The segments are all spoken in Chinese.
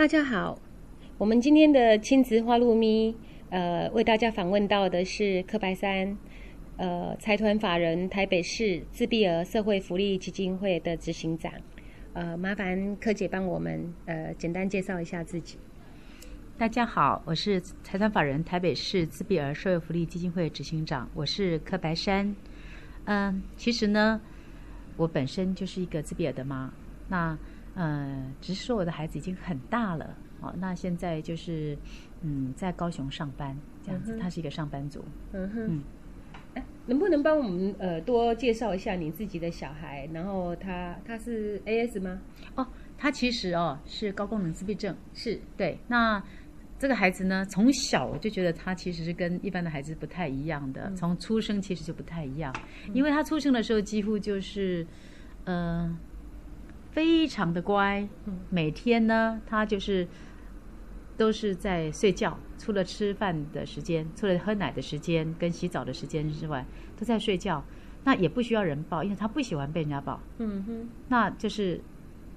大家好。我们今天的亲子花露咪，呃，为大家访问到的是柯白山，呃，财团法人台北市自闭儿社会福利基金会的执行长，呃，麻烦柯姐帮我们呃简单介绍一下自己。大家好，我是财团法人台北市自闭儿社会福利基金会执行长，我是柯白山。嗯，其实呢，我本身就是一个自闭儿的妈，那呃，只是说我的孩子已经很大了。哦，那现在就是，嗯，在高雄上班这样子，他是一个上班族。嗯哼，哎，能不能帮我们呃多介绍一下你自己的小孩？然后他他是 AS 吗？哦，他其实哦是高功能自闭症，是对。那这个孩子呢，从小我就觉得他其实是跟一般的孩子不太一样的，从出生其实就不太一样，因为他出生的时候几乎就是，嗯，非常的乖，每天呢他就是。都是在睡觉，除了吃饭的时间，除了喝奶的时间跟洗澡的时间之外，都在睡觉。那也不需要人抱，因为他不喜欢被人家抱。嗯哼。那就是，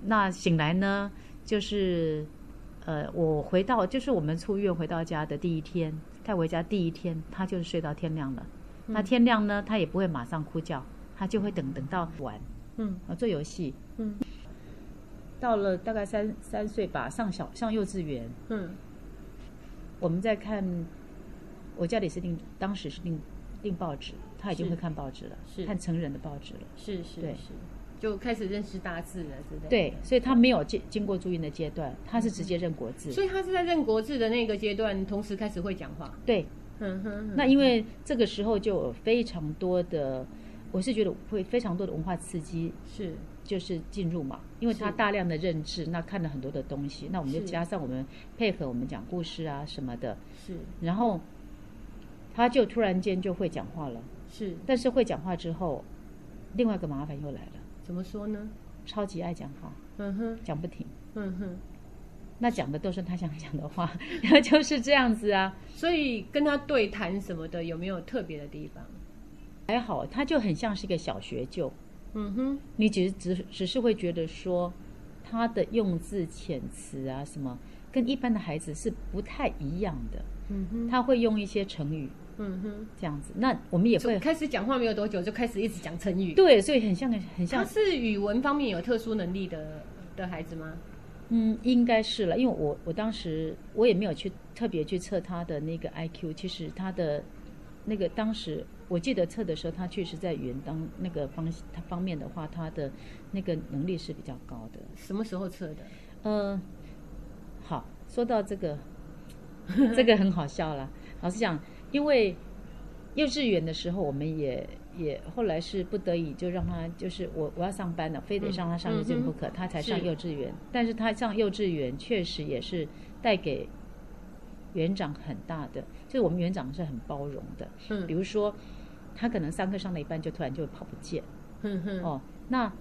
那醒来呢，就是，呃，我回到，就是我们出院回到家的第一天，带回家第一天，他就是睡到天亮了。那天亮呢，他也不会马上哭叫，他就会等等到玩，嗯，啊，做游戏，嗯。到了大概三三岁吧，上小上幼稚园。嗯，我们在看，我家里是订，当时是订订报纸，他已经会看报纸了，是看成人的报纸了。是是是，就开始认识大字了，对不对？对，所以他没有经经过注音的阶段，他是直接认国字。所以他是在认国字的那个阶段，同时开始会讲话。对，嗯哼。那因为这个时候就有非常多的，我是觉得会非常多的文化刺激。是。就是进入嘛，因为他大量的认知，那看了很多的东西，那我们就加上我们配合我们讲故事啊什么的，是，然后他就突然间就会讲话了，是，但是会讲话之后，另外一个麻烦又来了，怎么说呢？超级爱讲话，嗯哼，讲不停，嗯哼，那讲的都是他想讲的话，然 后就是这样子啊，所以跟他对谈什么的有没有特别的地方？还好，他就很像是一个小学究。嗯哼，你只是只只是会觉得说，他的用字遣词啊什么，跟一般的孩子是不太一样的。嗯哼，他会用一些成语。嗯哼，这样子，那我们也会开始讲话没有多久就开始一直讲成语。对，所以很像很像。他是语文方面有特殊能力的的孩子吗？嗯，应该是了，因为我我当时我也没有去特别去测他的那个 I Q，其实他的那个当时。我记得测的时候，他确实在语言当那个方他方面的话，他的那个能力是比较高的。什么时候测的？呃，好，说到这个，这个很好笑了。老实讲，因为幼稚园的时候，我们也也后来是不得已就让他，就是我我要上班了，非得让他上幼稚园不可，他才上幼稚园。但是他上幼稚园确实也是带给园长很大的，就是我们园长是很包容的。嗯，比如说。他可能上课上了一半，就突然就跑不见。嗯哼哦，那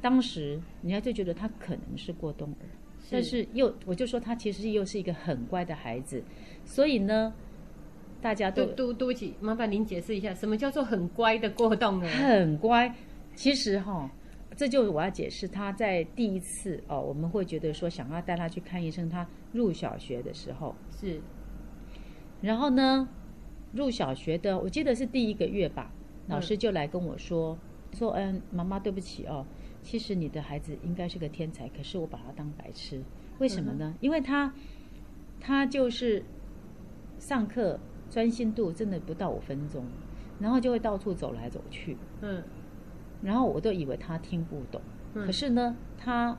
当时人家就觉得他可能是过冬儿，但是又我就说他其实又是一个很乖的孩子，所以呢，大家都都对不起，麻烦您解释一下，什么叫做很乖的过冬儿？很乖，其实哈，这就是我要解释他在第一次哦，我们会觉得说想要带他去看医生，他入小学的时候。是，然后呢？入小学的，我记得是第一个月吧，老师就来跟我说，说嗯，妈妈对不起哦，其实你的孩子应该是个天才，可是我把他当白痴，为什么呢？因为他，他就是上课专心度真的不到五分钟，然后就会到处走来走去，嗯然后我都以为他听不懂，嗯可是呢，他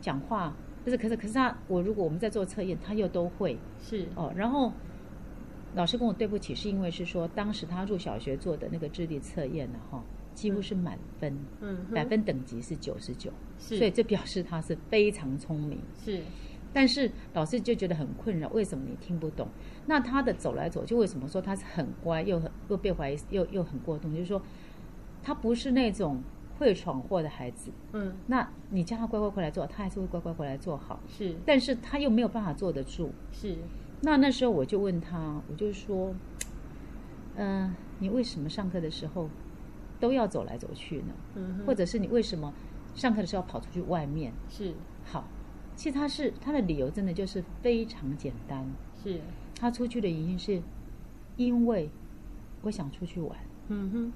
讲话不是，可是可是他我如果我们在做测验，他又都会是哦。然后老师跟我对不起，是因为是说当时他入小学做的那个智力测验呢，哈，几乎是满分，嗯百分等级是九十九，是所以这表示他是非常聪明。是但是老师就觉得很困扰，为什么你听不懂？那他的走来走去，为什么说他是很乖，又很又被怀疑，又又很过动？就是说，他不是那种会闯祸的孩子。嗯那你叫他乖乖回来做，他还是会乖乖回来做好。是但是他又没有办法坐得住。是那那时候我就问他，我就说，嗯、你为什么上课的时候都要走来走去呢？或者是你为什么上课的时候要跑出去外面？是好，其实他是他的理由真的就是非常简单，是他出去的原因是因为我想出去玩。嗯哼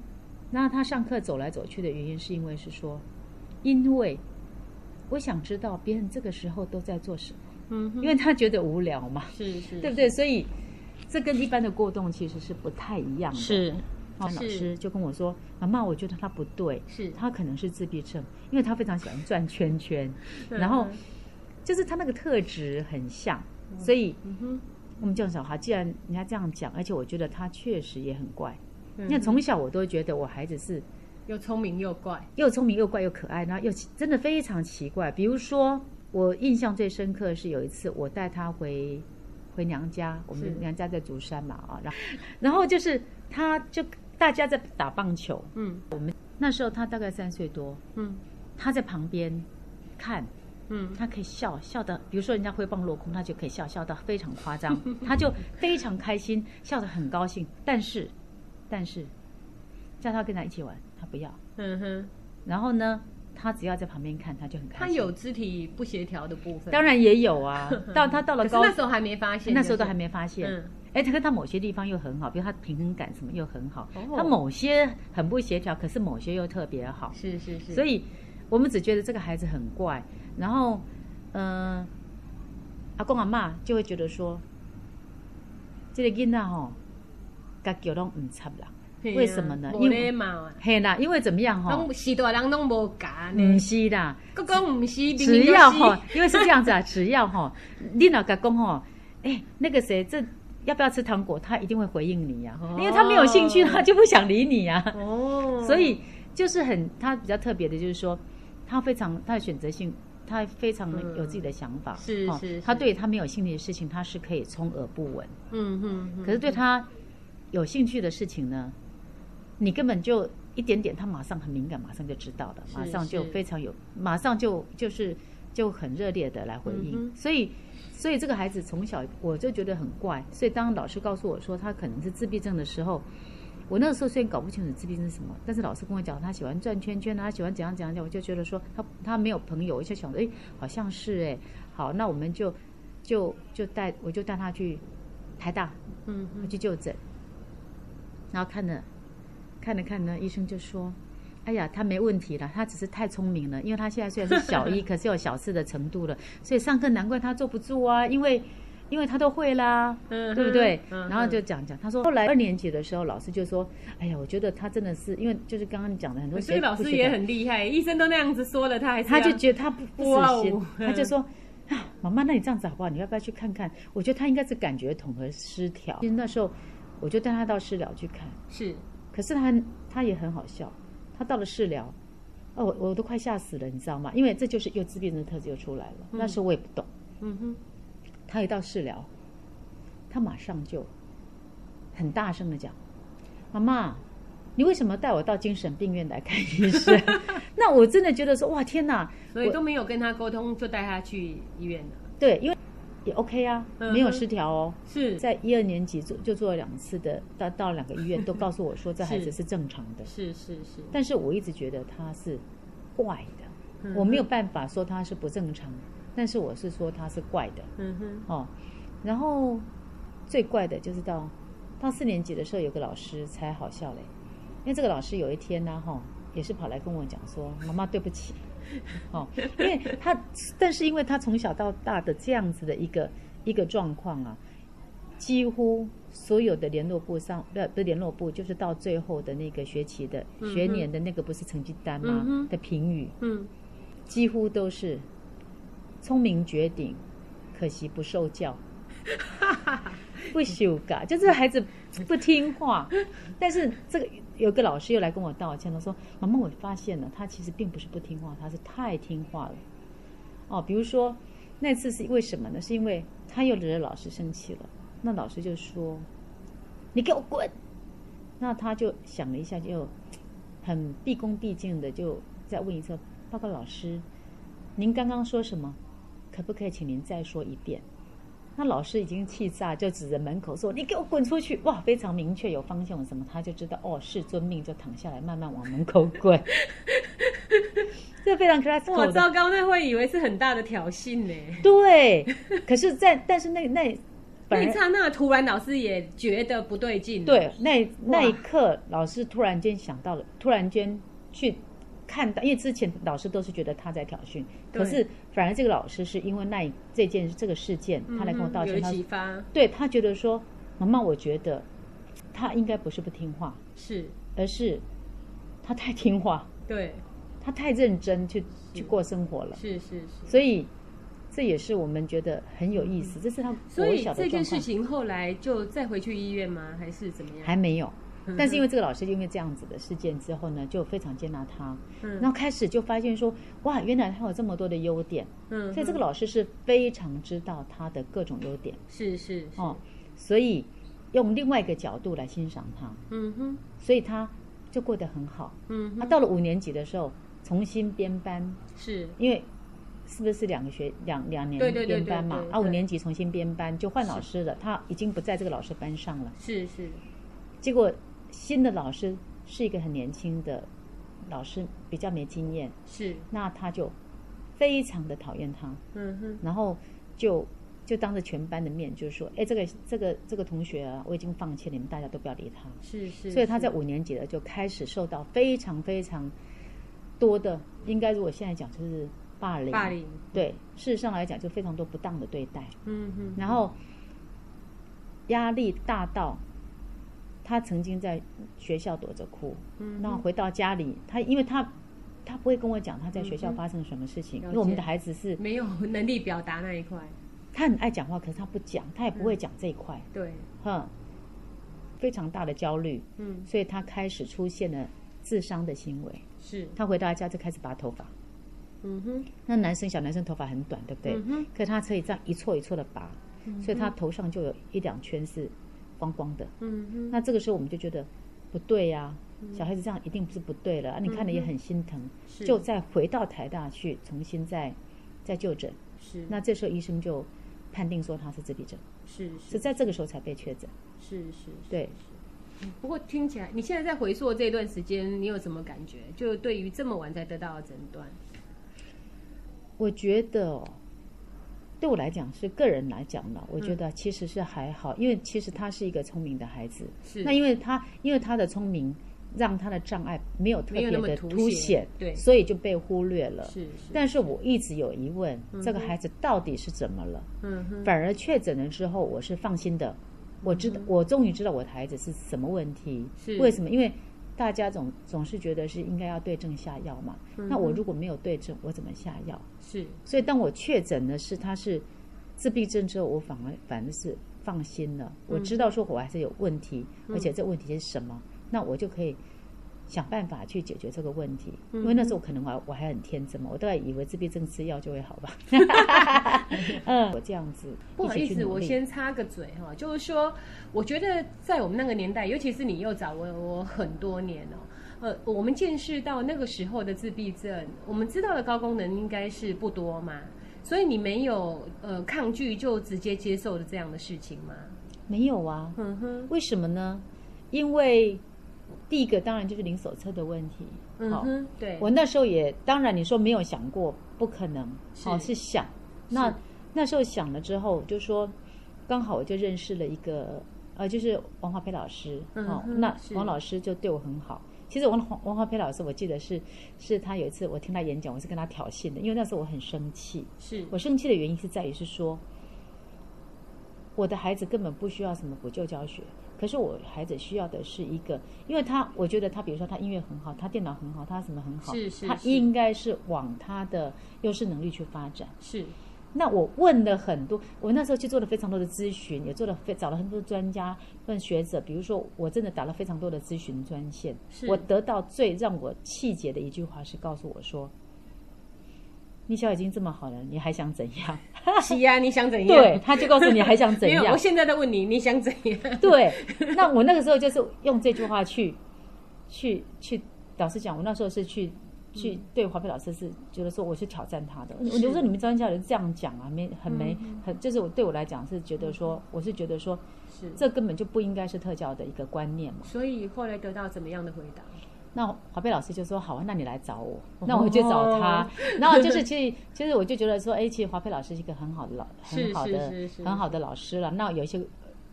那他上课走来走去的原因是因为是说，因为我想知道别人这个时候都在做什么，嗯哼。因为他觉得无聊嘛，是是 对不对？所以这跟一般的过动其实是不太一样的。是那老师就跟我说：“妈妈，我觉得他不对，是。他可能是自闭症，因为他非常喜欢转圈圈，嗯 然后就是他那个特质很像，所以嗯哼。我们叫小孩，既然人家这样讲，而且我觉得他确实也很怪，嗯因为从小我都觉得我孩子是又聪明又怪。又聪明又怪又可爱，然后又真的非常奇怪。比如说，我印象最深刻的是有一次我带他回回娘家，我们娘家在竹山嘛啊，然后然后就是他就大家在打棒球，嗯。我们那时候他大概三岁多，嗯。他在旁边看，嗯。他可以笑笑的，比如说人家挥棒落空，他就可以笑笑到非常夸张，他就非常开心，笑得很高兴。但是，但是叫他跟他一起玩，他不要。嗯哼，然后呢，他只要在旁边看，他就很开心。他有肢体不协调的部分，当然也有啊，到他到了高那时候还没发现，那时候都还没没发现。嗯哎，他跟他某些地方又很好，比如他平衡感什么又很好，哦他某些很不协调，可是某些又特别好。是是是，所以我们只觉得这个孩子很怪，然后，嗯、阿公阿妈就会觉得说，这个囡仔吼，家叫拢唔插啦。嘿啊为什么呢？没因为嘿啦，因为怎么样哈？拢是大人拢无教唔呢，是啦，佮讲唔是，只要哈，因为是这样子啊，只要哈，你老甲公吼，哎，那个谁，这要不要吃糖果？他一定会回应你呀、哦。因为他没有兴趣，他就不想理你呀、哦，所以就是很，他比较特别的，就是说，他非常他的选择性，他非常有自己的想法，哦是是是他对他没有兴趣的事情，他是可以充耳不闻，嗯哼嗯，可是对他有兴趣的事情呢，你根本就一点点，他马上很敏感，马上就知道了，马上就非常有，马上就就是就很热烈的来回应，嗯。所以。所以这个孩子从小我就觉得很怪，所以当老师告诉我说他可能是自闭症的时候，我那个时候虽然搞不清楚自闭症是什么，但是老师跟我讲他喜欢转圈圈啊，他喜欢怎样怎样讲，我就觉得说他他没有朋友，我就想说，哎，好像是哎，好，那我们就就就带我就带他去台大，嗯我去就诊，然后看了看了看呢，医生就说：“哎呀，他没问题了，他只是太聪明了，因为他现在虽然是小一，可是有小四的程度了，所以上课难怪他坐不住啊，因为因为他都会啦，嗯哼对不对？嗯然后就讲讲，他说后来二年级的时候，老师就说：哎呀，我觉得他真的是因为就是刚刚你讲的很多所以老师也很厉害，医生都那样子说了，他还是他就觉得他不不哇死心哦，他就说啊，妈妈，那你这样子好不好？你要不要去看看？我觉得他应该是感觉统合失调。其实那时候我就带他到市疗去看，是可是他他也很好笑，他到了市疗，哦，我我都快吓死了，你知道吗？因为这就是又自闭症的特质又出来了。那时候我也不懂，嗯哼，他一到市疗，他马上就很大声的讲：“妈妈，你为什么带我到精神病院来看医生？” 那我真的觉得说，哇，天哪！所以都没有跟他沟通，就带他去医院了，对，因为也 OK 啊，嗯没有失调哦。是。在一二年级做就做了两次的，到到两个医院都告诉我说这孩子是。是正常的，是是是，但是我一直觉得他是怪的，嗯我没有办法说他是不正常，但是我是说他是怪的。嗯哼，哦。然后最怪的就是到到四年级的时候，有个老师才好笑嘞，因为这个老师有一天呢，哈、也是跑来跟我讲说：“妈妈，对不起。” 哦，因为他，但是因为他从小到大的这样子的一个一个状况啊，几乎所有的联络部上，不不是联络部，就是到最后的那个学期的、学年的那个不是成绩单吗？嗯的评语。嗯，几乎都是聪明绝顶，可惜不受教，不修改，就是孩子不听话。但是这个有个老师又来跟我道歉，了说：“妈妈，我发现了，他其实并不是不听话，他是太听话了。”哦，比如说那次是为什么呢？是因为他又惹老师生气了，那老师就说：“你给我滚！”那他就想了一下，就很毕恭毕敬的就再问一次：“报告老师，您刚刚说什么？可不可以请您再说一遍？”那老师已经气炸，就指着门口说：“你给我滚出去！”哇，非常明确，有方向，什么，他就知道哦，是遵命，就躺下来，慢慢往门口滚。这非常哇，classical 的糟糕，那会以为是很大的挑衅呢。对，可是在，但是那那那一刹那，突然老师也觉得不对劲。，对那那一刻，老师突然间想到了，突然间去看到，因为之前老师都是觉得他在挑衅，可是反而这个老师是因为那一这件这个事件，他来跟我道歉，他启发，对他觉得说，妈妈，我觉得他应该不是不听话，是而是他太听话，对，他太认真去去过生活了，是是是。所以这也是我们觉得很有意思，这是他嗯所国以这件。事情后来就再回去医院吗？还是怎么样？还没有。嗯但是因为这个老师因为这样子的事件之后呢，就非常接纳他，嗯。然后开始就发现说，哇，原来他有这么多的优点，嗯，所以这个老师是非常知道他的各种优点。是是是，哦，所以用另外一个角度来欣赏他，嗯哼，所以他就过得很好。嗯，他到了五年级的时候，重新编班，是。因为是不是两个学两两年编班嘛？啊，五年级重新编班就换老师了，他已经不在这个老师班上了。是是，结果新的老师是一个很年轻的老师，比较没经验，是，那他就非常的讨厌他，嗯哼，然后就就当着全班的面就是说，哎，这个这个这个同学啊，我已经放弃了，你们大家都不要理他。是是，所以他在五年级了就开始受到非常非常多的，应该如果现在讲就是霸凌，霸凌，对，事实上来讲就非常多不当的对待。嗯哼，然后压力大到他曾经在学校躲着哭，嗯然后回到家里，他因为他他不会跟我讲他在学校发生什么事情，了因为我们的孩子是没有能力表达那一块，他很爱讲话，可是他不讲，他也不嗯会讲这一块，对，哼，非常大的焦虑，嗯，所以他开始出现了自伤的行为。是，他回到家就开始拔头发，嗯哼，那男生小男生头发很短，对不对？嗯哼，可是他可以这样一撮一撮的拔，所以他头上就有一两圈是光光的。嗯哼，那这个时候我们就觉得不对呀、小孩子这样一定不是不对了，啊、你看了也很心疼，是。就再回到台大去重新再再就诊。是，那这时候医生就判定说他是自闭症，是是。是在这个时候才被确诊。是是，对，不过听起来，你现在在回溯这段时间，你有什么感觉？就对于这么晚才得到的诊断，我觉得哦，对我来讲是个人来讲呢，我嗯觉得其实是还好，因为其实他是一个聪明的孩子。是那因为他因为他的聪明，让他的障碍没有特别的凸凸显对所以就被忽略了。是是，但是我一直有疑问，这个孩子到底是怎么了？嗯哼，反而确诊了之后，我是放心的。我知道，我终于知道我的孩子是什么问题。是为什么？因为大家总总是觉得是应该要对症下药嘛。那我如果没有对症，我怎么下药？是所以当我确诊的是他是自闭症之后，我反而反而是放心了。我知道说我还是有问题，而且这问题是什么，那我就可以想办法去解决这个问题。因为那时候可能我还我还很天真嘛，我大概以为自闭症吃药就会好吧。嗯，我这样子不好意思，我先插个嘴哈，就是说，我觉得在我们那个年代，尤其是你又早我我很多年哦。呃，我们见识到那个时候的自闭症，我们知道的高功能应该是不多嘛，所以你没有呃抗拒就直接接受的这样的事情吗？没有啊？嗯哼，为什么呢？因为第一个当然就是零手册的问题。嗯哼，对，我那时候也当然你说没有想过，不可能，是哦是想。那那时候想了之后，就说刚好我就认识了一个呃，就是王华培老师，哦，那王老师就对我很好。其实王王王华培老师，我记得是是他有一次我听他演讲，我是跟他挑衅的，因为那时候我很生气。是我生气的原因是在于是说，我的孩子根本不需要什么补救教学，可是我孩子需要的是一个，因为他我觉得他比如说他音乐很好，他电脑很好，他什么很好，他是是他应该是往他的优势能力去发展。是。那我问了很多，我那时候去做了非常多的咨询，也做了非找了很多专家、问学者，比如说我真的打了非常多的咨询专线，是。我得到最让我气结的一句话是告诉我说：“蜜小已经这么好了，你还想怎样 是呀，你想怎？”样？对，他就告诉你还想怎样我。现在在问你，你想怎样？对，那我那个时候就是用这句话去去去，老实讲，我那时候是去去对华培老师是觉得说我是挑战他的，我是就说你们专家人这样讲啊，没很没很，就是我对我来讲是觉得说，我是觉得说是，这根本就不应该是特教的一个观念嘛。所以后来得到怎么样的回答？那华培老师就说好啊，那你来找我，那我就找他。然后就是其实其实我就觉得说，哎，其实华培老师是一个很好的老很好的很好的老师了。那有一些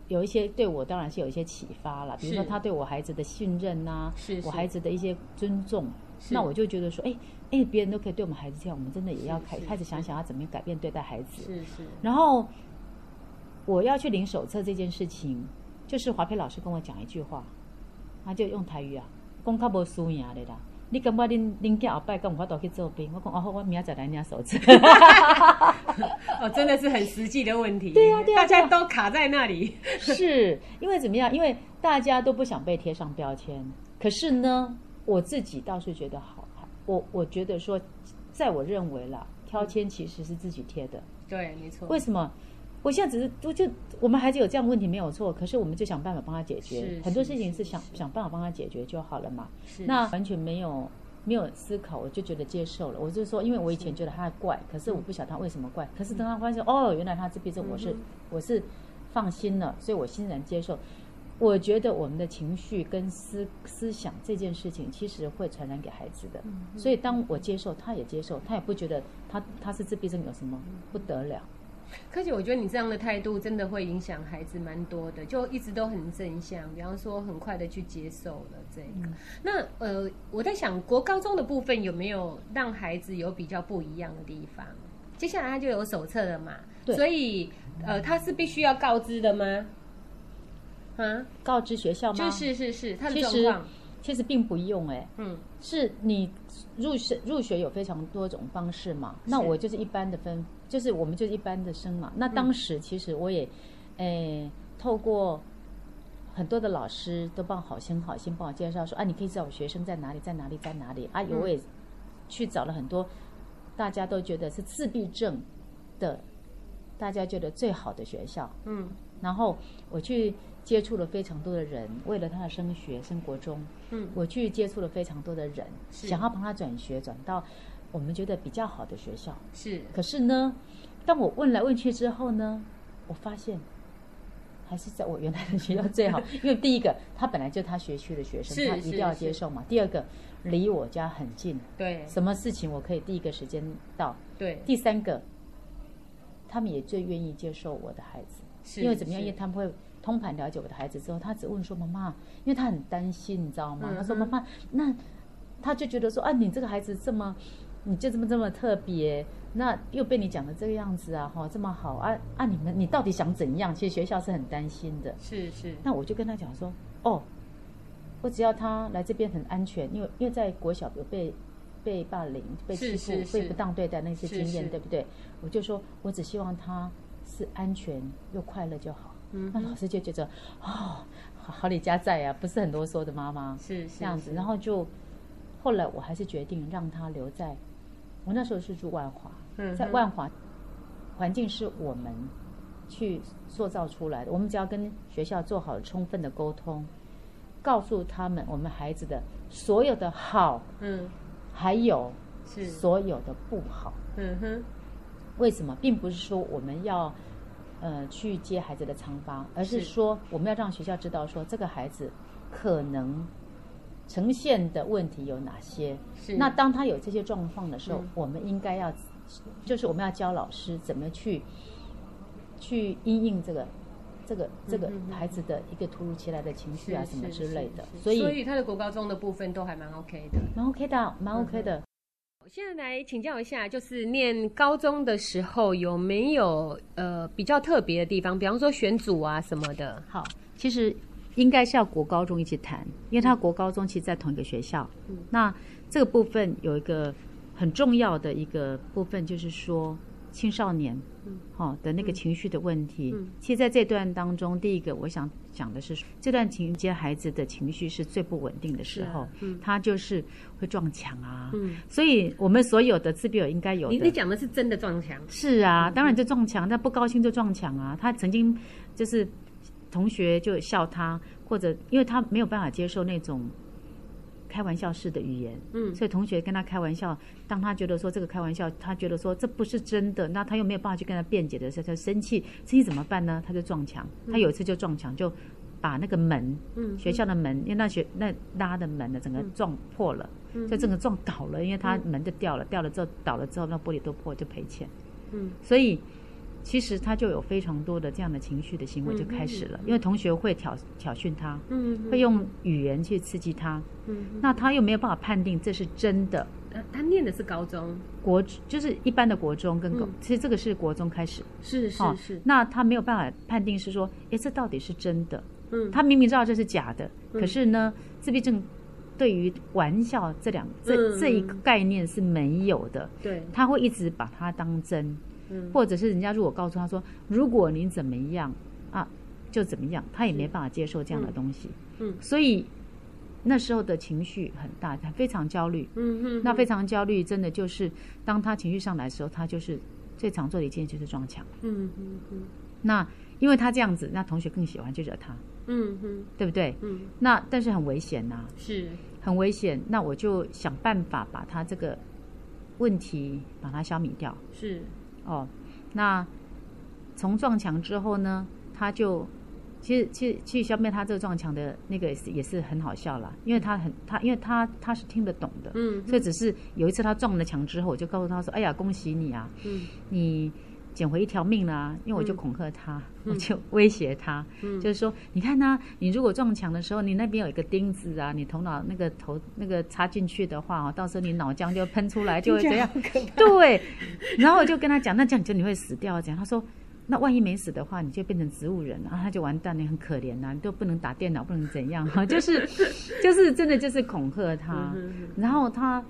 有一些对我当然是有一些启发了，比如说他对我孩子的信任呐、我孩子的一些尊重。那我就觉得说，哎哎，别人都可以对我们孩子这样，我们真的也要开是开始想想要怎么改变对待孩子。是是然后我要去领手册这件事情，就是华培老师跟我讲一句话，他就用台语啊，讲较无输赢的啦。你感觉恁恁囝后摆敢有法度去做兵？我讲哦好，我明仔载来领手册。哦，真的是很实际的问题。对呀对呀大家都卡在那里。是因为怎么样？因为大家都不想被贴上标签。可是呢，我自己倒是觉得好，我我觉得说，在我认为啦，标签其实是自己贴的。对，没错。为什么？我现在只是，我就我们孩子有这样的问题没有错，可是我们就想办法帮他解决。很多事情是想想办法帮他解决就好了嘛。是那完全没有没有思考，我就觉得接受了。我就说，因为我以前觉得他怪，可是我不晓得他为什么怪。可是等他发现，哦，原来他自闭症，我是嗯我是放心了，所以我欣然接受。我觉得我们的情绪跟思思想这件事情，其实会传染给孩子的。嗯所以当我接受，他也接受，他也不觉得他他是自闭症有什么不得了。可是我觉得你这样的态度真的会影响孩子蛮多的，就一直都很正向，比方说很快的去接受了这个。那呃，我在想国高中的部分有没有让孩子有比较不一样的地方？接下来他就有手册了嘛，所以呃，他是必须要告知的吗？啊，告知学校吗？就是是是他的状况，其实并不用哎、嗯，是你入学入学有非常多种方式嘛。那我就是一般的分，就是我们就是一般的生嘛。那当时其实我也，诶、透过很多的老师都帮好心好心帮我介绍说啊，你可以知道我学生在哪里，在哪里，在哪里啊。嗯我也去找了很多大家都觉得是自闭症的，大家觉得最好的学校。嗯然后我去接触了非常多的人，为了他的升学升国中，嗯，我去接触了非常多的人，想要帮他转学，转到我们觉得比较好的学校。是可是呢，当我问来问去之后呢，我发现还是在我原来的学校最好，因为第一个他本来就他学区的学生，他一定要接受嘛；第二个离我家很近，对什么事情我可以第一个时间到；对，第三个，他们也最愿意接受我的孩子。是因为怎么样？因为他们会通盘了解我的孩子之后，他只问说：“妈妈，因为他很担心，你知道吗？”嗯他说：“妈妈，那他就觉得说啊，你这个孩子这么，你就这么这么特别，那又被你讲的这个样子啊，哈，这么好啊啊！你们你到底想怎样？其实学校是很担心的。是是那我就跟他讲说：哦，我只要他来这边很安全，因为因为在国小有被被霸凌、被欺负、是是是被不当对待那些是经验，是对不对？我就说我只希望他是安全又快乐就好。嗯那老师就觉得哦，好好李家在啊，不是很多说的妈妈是是这样子，然后就后来我还是决定让他留在，我那时候是住万华，嗯在万华环境是我们去塑造出来的，我们只要跟学校做好充分的沟通，告诉他们我们孩子的所有的好，嗯还有是所有的不好。嗯哼为什么？并不是说我们要呃去接孩子的长发，而是是说我们要让学校知道说这个孩子可能呈现的问题有哪些。是那当他有这些状况的时候，嗯我们应该要就是我们要教老师怎么去去因应这个。这个这个孩子的一个突如其来的情绪啊，什么之类的，所以所以他的国高中的部分都还蛮 OK 的。蛮 OK 的，蛮嗯 OK 的。现在来请教一下，就是念高中的时候有没有呃比较特别的地方，比方说选组啊什么的？好，其实应该是要国高中一起谈，因为他国高中其实在同一个学校。嗯那这个部分有一个很重要的一个部分，就是说青少年，嗯好、的那个情绪的问题。嗯其实在这段当中，第一个我想讲的是，这段情节孩子的情绪是最不稳定的时候，嗯他就是会撞墙啊。嗯，所以我们所有的自闭友应该有的你你讲的是真的撞墙，是啊，当然就撞墙，他不高兴就撞墙啊。他曾经就是同学就笑他，或者因为他没有办法接受那种开玩笑式的语言，嗯所以同学跟他开玩笑，当他觉得说这个开玩笑，他觉得说这不是真的，那他又没有办法去跟他辩解的时候，他就生气，生气怎么办呢？他就撞墙。他有一次就撞墙，就把那个门，嗯学校的门，因为那学那拉的门呢，整个撞破了，嗯就整个撞倒了，因为他门就掉了，掉了之后倒了之后，那玻璃都破，就赔钱。嗯所以其实他就有非常多的这样的情绪的行为就开始了，因为同学会挑挑衅他，嗯会用语言去刺激他，嗯，那他又没有办法判定这是真的。呃他念的是高中，国就是一般的国中跟高，嗯。其实这个是国中开始，是是哦是，那他没有办法判定是说，诶，这到底是真的？嗯。他明明知道这是假的，嗯。可是呢，自闭症对于玩笑这两这、嗯。这一个概念是没有的，对，他会一直把它当真，嗯。或者是人家如果告诉他说，如果你怎么样啊，就怎么样，他也没办法接受这样的东西，嗯。所以那时候的情绪很大，他非常焦虑。嗯嗯，那非常焦虑，真的就是当他情绪上来的时候，他就是最常做的一件事就是撞墙。嗯嗯嗯。那因为他这样子，那同学更喜欢去惹他，嗯嗯。对不对？嗯，那但是很危险呐、是，很危险。那我就想办法把他这个问题把它消弭掉。是，哦，那从撞墙之后呢，他就其实其实去消灭他这个撞墙的那个也是也是很好笑啦，因为他很他因为他他是听得懂的，嗯所以只是有一次他撞了墙之后，我就告诉他说：“哎呀，恭喜你啊，嗯你捡回一条命啦、因为我就恐吓他，嗯。我就威胁他，嗯。就是说，你看呐、你如果撞墙的时候，你那边有一个钉子啊，你头脑那个头那个插进去的话哦，到时候你脑浆就喷出来，就会怎样？对，然后我就跟他讲，那这样就你会死掉。这样。他说，那万一没死的话，你就变成植物人了，然后他就完蛋，你很可怜呐、你都不能打电脑，不能怎样哈，就是 就是真的就是恐吓他，嗯然后他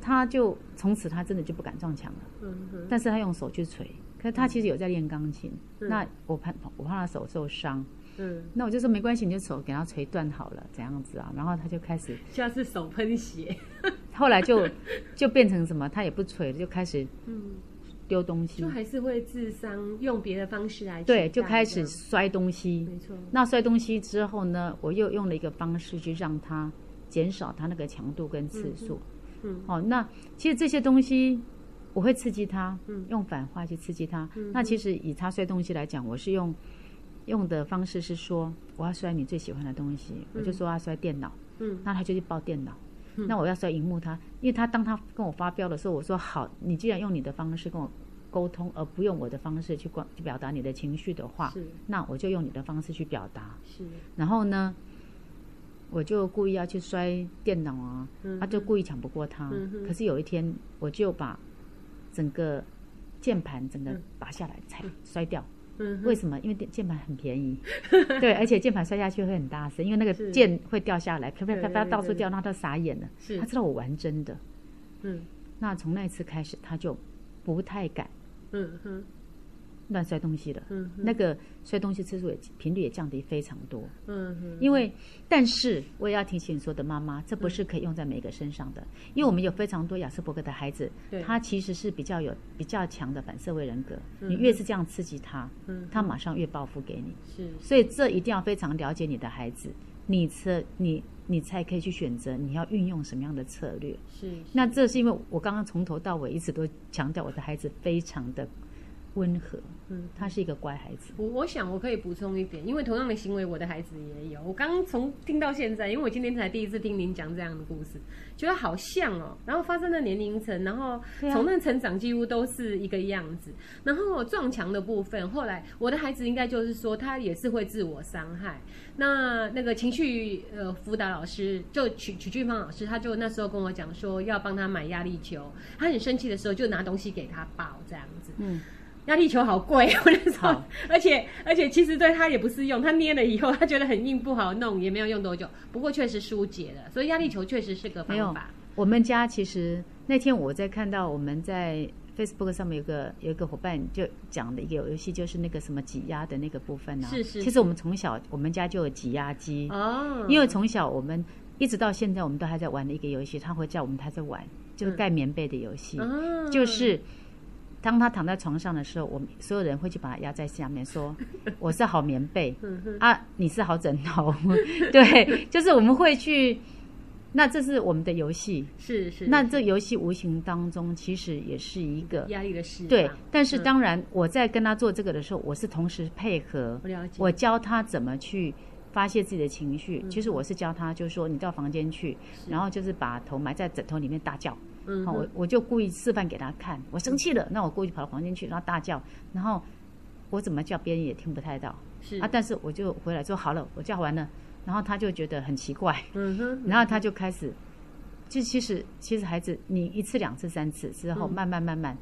他就从此他真的就不敢撞墙了，但是他用手去捶，可是他其实有在练钢琴，嗯。那我怕我怕他手受伤，嗯，那我就说没关系，你就手给他捶断好了，怎样子啊，然后他就开始，下次手喷血，后来就就变成什么，他也不捶了，就开始嗯，丢东西。就，还是会自伤，用别的方式来对，取就开始摔东西。没错，那摔东西之后呢，我又用了一个方式去让他减少他那个强度跟次数。嗯。哦，那其实这些东西我会刺激他，嗯。用反话去刺激他。嗯那其实以他摔东西来讲，我是用用的方式是说，我要摔你最喜欢的东西，我就说要摔电脑，嗯。那他就去抱电脑。嗯。那我要摔荧幕他，因为他当他跟我发飙的时候，我说好，你既然用你的方式跟我沟通，而不用我的方式去光去表达你的情绪的话，那我就用你的方式去表达。是，然后呢，我就故意要去摔电脑啊，嗯他就故意抢不过他。嗯可是有一天，我就把整个键盘整个嗯。拔下来才摔掉。嗯哼。为什么？因为电键盘很便宜，对，而且键盘摔下去会很大声，因为那个是。键会掉下来，啪啪啪啪到处掉，那他傻眼了。是。他知道我玩真的。嗯。那从那次开始，他就不太敢嗯哼乱摔东西的。嗯那个摔东西次数也频率也降低非常多。嗯哼，因为，但是我也要提醒所有的妈妈，这不是可以用在每个身上的，因为我们有非常多雅斯伯格的孩子对，他其实是比较有比较强的反社会人格，嗯。你越是这样刺激他，嗯。他马上越报复给你，是。所以这一定要非常了解你的孩子，你策你你才可以去选择你要运用什么样的策略。是，那这是因为我刚刚从头到尾一直都强调我的孩子非常的温和，嗯，他是一个乖孩子。我我想我可以补充一点，因为同样的行为，我的孩子也有。我刚刚从听到现在，因为我今天才第一次听您讲这样的故事，觉得好像哦。然后发生的年龄层，然后从那成长几乎都是一个样子。然后撞墙的部分，后来我的孩子应该就是说，他也是会自我伤害。那那个情绪呃辅导老师，就曲曲俊芳老师，他就那时候跟我讲说，要帮他买压力球。他很生气的时候，就拿东西给他抱这样子。嗯，压力球好贵，我那时候，而且而且其实对他也不适用，他捏了以后他觉得很硬不好弄，也没有用多久，不过确实疏解了，所以压力球确实是个方法。我们家其实那天我在看到我们在 Facebook 上面有个有一个伙伴就讲的一个游戏，就是那个什么挤压的那个部分啊。是是其实我们从小我们家就有挤压机，哦，因为从小我们一直到现在，我们都还在玩的一个游戏，他会叫我们他在玩，就是盖棉被的游戏，哦就是。当他躺在床上的时候，我们所有人会去把他压在下面，说：“ 我是好棉被啊，你是好枕头。”对，就是我们会去。那这是我们的游戏，是是，那这游戏无形当中其实也是一个压力的释放。对。但是嗯当然，我在跟他做这个的时候，我是同时配合我。我教他怎么去发泄自己的情嗯绪。其实我是教他，就是说你到房间去，然后就是把头埋在枕头里面大叫。嗯好，我我就故意示范给他看，我生气了，那我故意跑到房间去，然后大叫，然后我怎么叫别人也听不太到。是。啊。但是我就回来说好了，我叫完了，然后他就觉得很奇怪，嗯哼，然后他就开始，就其实其实孩子你一次两次三次之后，慢慢慢慢，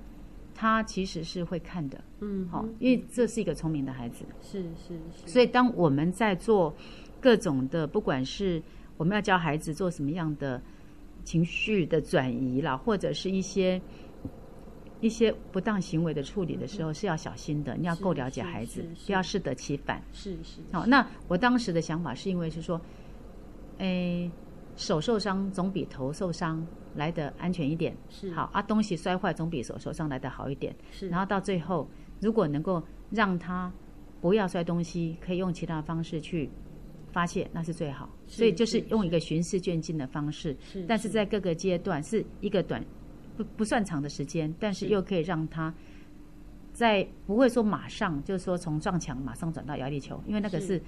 他其实是会看的，嗯好，因为这是一个聪明的孩子。是是是，所以，当我们在做各种的，不管是我们要教孩子做什么样的情绪的转移啦，或者是一些一些不当行为的处理的时候，是要小心的。你要够了解孩子不要适得其反。是是好，那我当时的想法是因为是说，诶，手受伤总比头受伤来的安全一点。是好啊，东西摔坏总比手受伤来的好一点。是，然后到最后，如果能够让他不要摔东西，可以用其他方式去发泄，那是最好。所以就是是用一个循序渐进的方式，是但是在各个阶段是一个短不不算长的时间，但是是。又可以让他在不会说马上就是说从撞墙马上转到压力球，因为那个是。是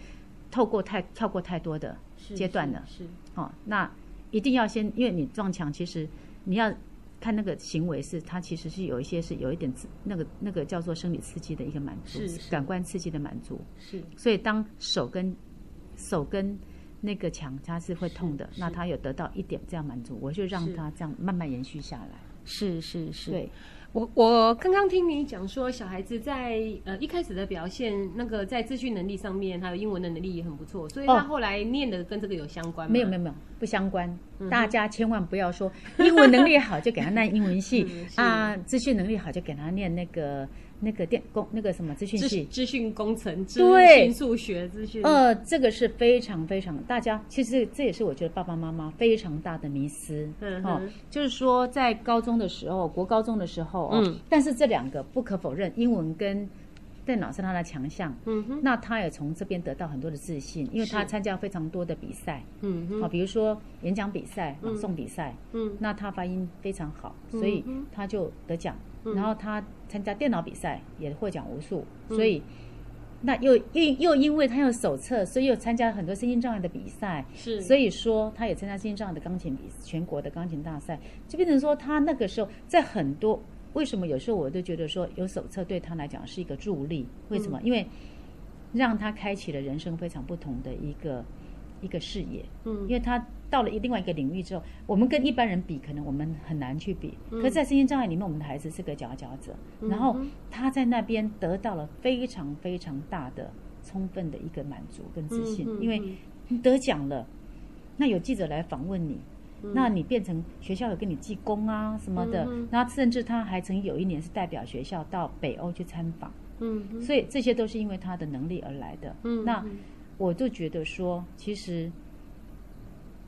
透过太跳过太多的阶段了。是是。哦，那一定要先，因为你撞墙，其实你要看那个行为是，它其实是有一些是有一点刺那个那个叫做生理刺激的一个满足是，是。感官刺激的满足。是。所以当手跟手跟那个墙它是会痛的，那他有得到一点这样满足，我就让是他这样慢慢延续下来。是是是，对，我我刚刚听你讲说，小孩子在呃一开始的表现，那个在资讯能力上面，还有英文的能力也很不错，所以他哦后来念的跟这个有相关吗？没有没有没有不相关，嗯大家千万不要说英文能力好就给他 念英文系嗯啊，资讯能力好就给他念那个那个电工那个什么资讯系。资讯工程、资对讯数学、资讯。呃，这个是非常非常，大家其实这也是我觉得爸爸妈妈非常大的迷思。嗯哦，就是说在高中的时候，国高中的时候哦，嗯。但是这两个不可否认，英文跟电脑是他的强项，嗯哼。那他也从这边得到很多的自信，因为他是参加非常多的比赛，嗯哼。啊，比如说演讲比赛、朗诵比赛，嗯。那他发音非常好，所以嗯他就得奖。然后他参加电脑比赛也获奖无数，嗯所以那又又又因为他有手册，所以又参加了很多身心障碍的比赛。是，所以说，他也参加身心障碍的钢琴比全国的钢琴大赛，就变成说他那个时候在很多为什么有时候我都觉得说有手册对他来讲是一个助力？为什么？嗯因为让他开启了人生非常不同的一个一个视野。嗯因为他到了另外一个领域之后，我们跟一般人比，可能我们很难去比。嗯可是，在身心障碍里面，我们的孩子是个佼佼者，然后他在那边得到了非常非常大的、充分的一个满足跟自信，因为你得奖了，那有记者来访问你。那你变成学校有跟你记功啊什么的，嗯然后甚至他还曾有一年是代表学校到北欧去参访，嗯所以这些都是因为他的能力而来的。嗯那我就觉得说，其实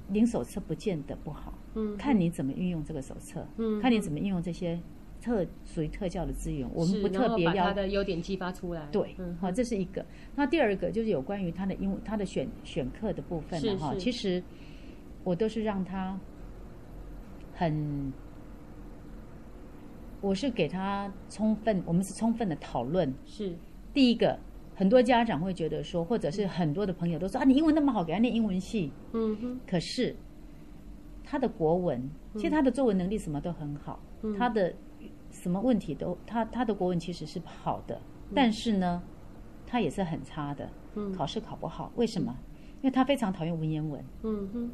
领手册不见得不好，嗯看你怎么运用这个手册，嗯看你怎么运用这些特属于特教的资源，我们不特别要把他的优点激发出来。对，嗯好，这是一个。那第二个就是有关于他的英文，他的选选课的部分了，哈，其实我都是让他很，我是给他充分，我们是充分的讨论。是，第一个，很多家长会觉得说，或者是很多的朋友都说啊，你英文那么好，给他念英文系。嗯哼，可是他的国文，其实他的作文能力什么都很好，他的什么问题都他他的国文其实是好的，但是呢，他也是很差的，考试考不好。为什么？因为他非常讨厌文言文。嗯哼，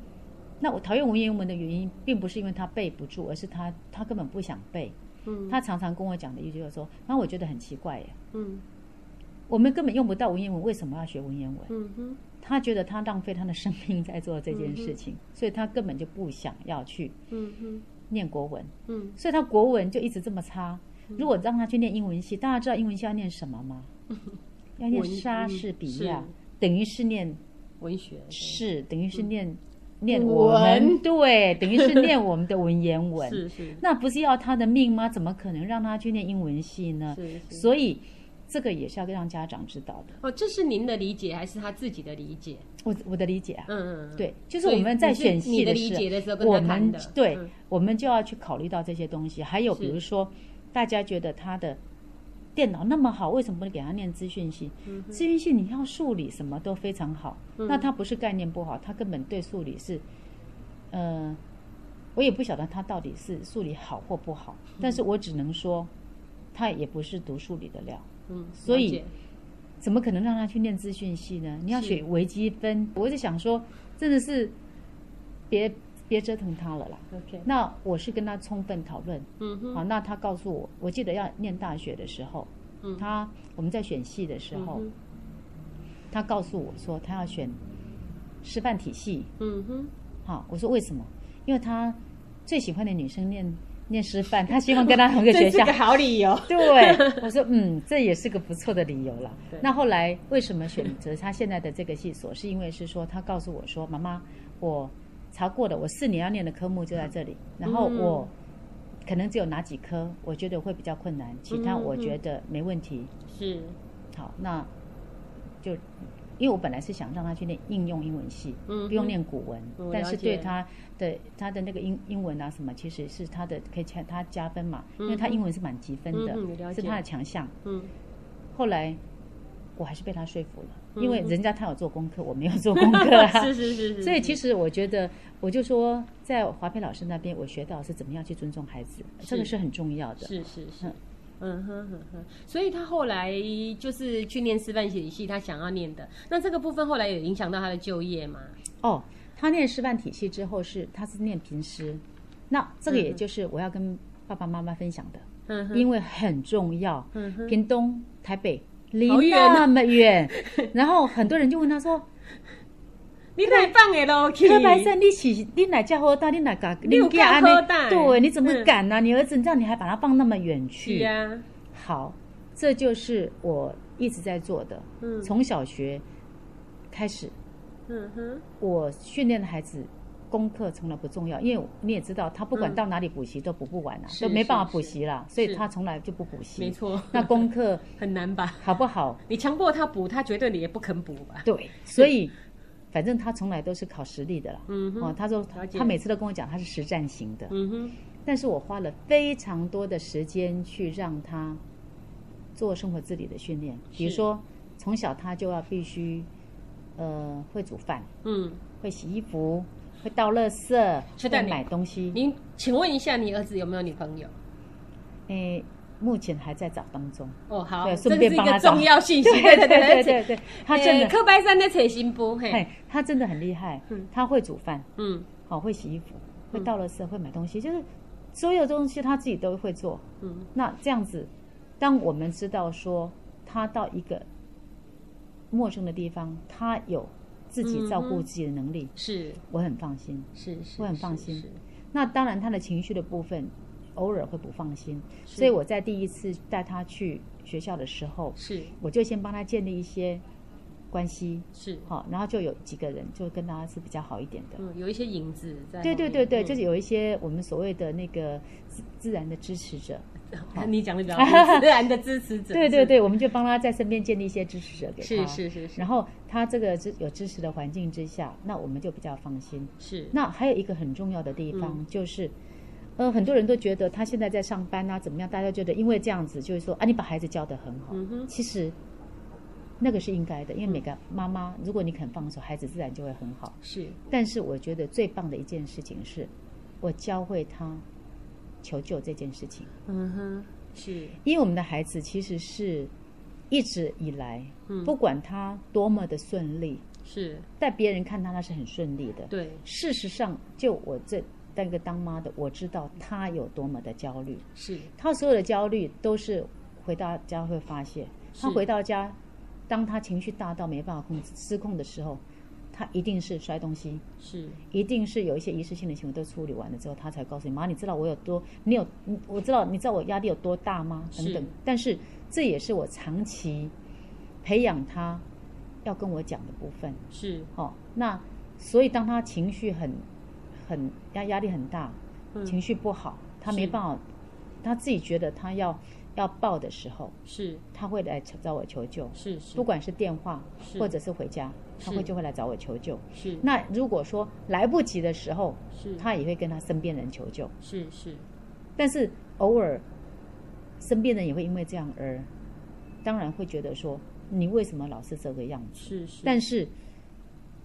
那我讨厌文言文的原因，并不是因为他背不住，而是他他根本不想背。嗯。他常常跟我讲的一句就是说，然后我觉得很奇怪耶，嗯我们根本用不到文言文，为什么要学文言文？嗯哼，他觉得他浪费他的生命在做这件事情，所以他根本就不想要去嗯哼，念国文，嗯所以他国文就一直这么差。如果让他去念英文系，大家知道英文系要念什么吗？要念莎嗯士比亚，等于是念文学是，等于是念念文我们对，等于是念我们的文言文。是是那不是要他的命吗？怎么可能让他去念英文系呢？是是。所以这个也是要让家长知道的。哦，这是您的理解还是他自己的理解？我我的理解啊，嗯嗯，嗯，对，就是我们在选系所以你的理时候，我们对、嗯我们就要去考虑到这些东西。还有比如说，大家觉得他的电脑那么好，为什么不能给他念资讯系？嗯资讯系你要数理什么都非常好，那他不是概念不好，他根本对数理是，呃，我也不晓得他到底是数理好或不好，但是我只能说，他也不是读数理的料。嗯，所以怎么可能让他去念资讯系呢？你要是。学微积分，我就想说，真的是别别折腾他了啦。OK，那我是跟他充分讨论，嗯哼，好，那他告诉我，我记得要念大学的时候，嗯。他我们在选系的时候，嗯他告诉我说他要选师范体系，嗯哼，好，我说为什么？因为他最喜欢的女生念念师范，他希望跟他同一个学校 这是个。好理由。对，我说嗯，这也是个不错的理由了。那后来为什么选择他现在的这个系所？是因为是说他告诉我说，妈妈，我查过的，我四年要念的科目就在这里，然后嗯我可能只有哪几科我觉得会比较困难，其他嗯我觉得没问题。是，好，那就因为我本来是想让他去念应用英文系，嗯不用念古文，但是对他的他的那个英英文啊什么，其实是他的可以加他加分嘛，因为他英文是满积分的，是他的强项。嗯，后来我还是被他说服了，嗯因为人家他有做功课，我没有做功课啊。是是是是，所以其实我觉得，我就说，在华培老师那边，我学到是怎么样去尊重孩子，这个是。很重要的。是是是嗯，嗯哼哼哼，所以他后来就是去念师范体系，他想要念的。那这个部分后来有影响到他的就业吗？哦，他念师范体系之后是，他是念平师，那这个也就是我要跟爸爸妈妈分享的，嗯哼，因为很重要。嗯哼，屏东、台北离那么远，然后很多人就问他说你太棒了咯，：“柯白胜，你起你哪家好大，你哪个你有你家够好大对，你怎么嗯敢呢、你儿子，你知道你还把他放那么远去？是啊，好，这就是我一直在做的。嗯从小学开始，嗯哼，我训练的孩子功课从来不重要，因为你也知道，他不管嗯到哪里补习都补不完啊，是都没办法是补习啦，所以他从来就不补习。没错，那功课 很难吧？好不好？你强迫他补，他绝对也不肯补吧？对，所以反正他从来都是考实力的啦。嗯哼，哦，他说他每次都跟我讲他是实战型的，嗯哼，但是我花了非常多的时间去让他做生活自理的训练，比如是说从小他就要必须呃会煮饭，嗯，会洗衣服，会倒垃圾，会买东西。您请问一下，你儿子有没有女朋友？诶，目前还在找当中。哦，好，对这是一个顺便帮他找。重要信息，对对对对 他真的，科白山在扯新波，嘿，他真的很厉害嗯，他会煮饭，嗯。好会洗衣服，会倒垃圾，会买东西，就是所有东西他自己都会做。嗯。那这样子，当我们知道说他到一个陌生的地方，他有自己照顾自己的能力，是。我很放心。是是，我很放心那当然，他的情绪的部分偶尔会不放心，所以我在第一次带他去学校的时候，是我就先帮他建立一些关系，是，好，然后就有几个人就跟他是比较好一点的。嗯，有一些影子在后对面。对对对，嗯就是有一些我们所谓的那个自自然的支持者，你讲的比较好自然的支持者。对对对，我们就帮他在身边建立一些支持者给是，他。是是是是然后他这个支有支持的环境之下，那我们就比较放心。是，那还有一个很重要的地方、嗯就是，呃，很多人都觉得他现在在上班啊，怎么样？大家觉得因为这样子，就是说啊，你把孩子教得很好。嗯哼，其实那个是应该的，因为每个妈妈，如果你肯放手，孩子自然就会很好。是，但是我觉得最棒的一件事情是，我教会他求救这件事情。嗯哼，是，因为我们的孩子其实是一直以来，嗯不管他多么的顺利，是，在别人看他那是很顺利的。对，事实上，就我这那个当妈的，我知道他有多么的焦虑。是，他所有的焦虑都是回到家会发泄。他回到家，当他情绪大到没办法控制、失控的时候，他一定是摔东西，是，一定是有一些仪式性的行为都处理完了之后，他才告诉你妈，你知道我有多，你有，你我知道你知道我压力有多大吗？等等是。但是这也是我长期培养他要跟我讲的部分。是，哦，那所以当他情绪很很压压力很大，嗯。情绪不好，他没办法，他自己觉得他要要抱的时候，是，他会来找我求救，是，是，不管是电话是。或者是回家，他会就会来找我求救。是，那如果说来不及的时候，是，他也会跟他身边人求救，是，是，但是偶尔身边人也会因为这样而，当然会觉得说你为什么老是这个样子？是，是，但是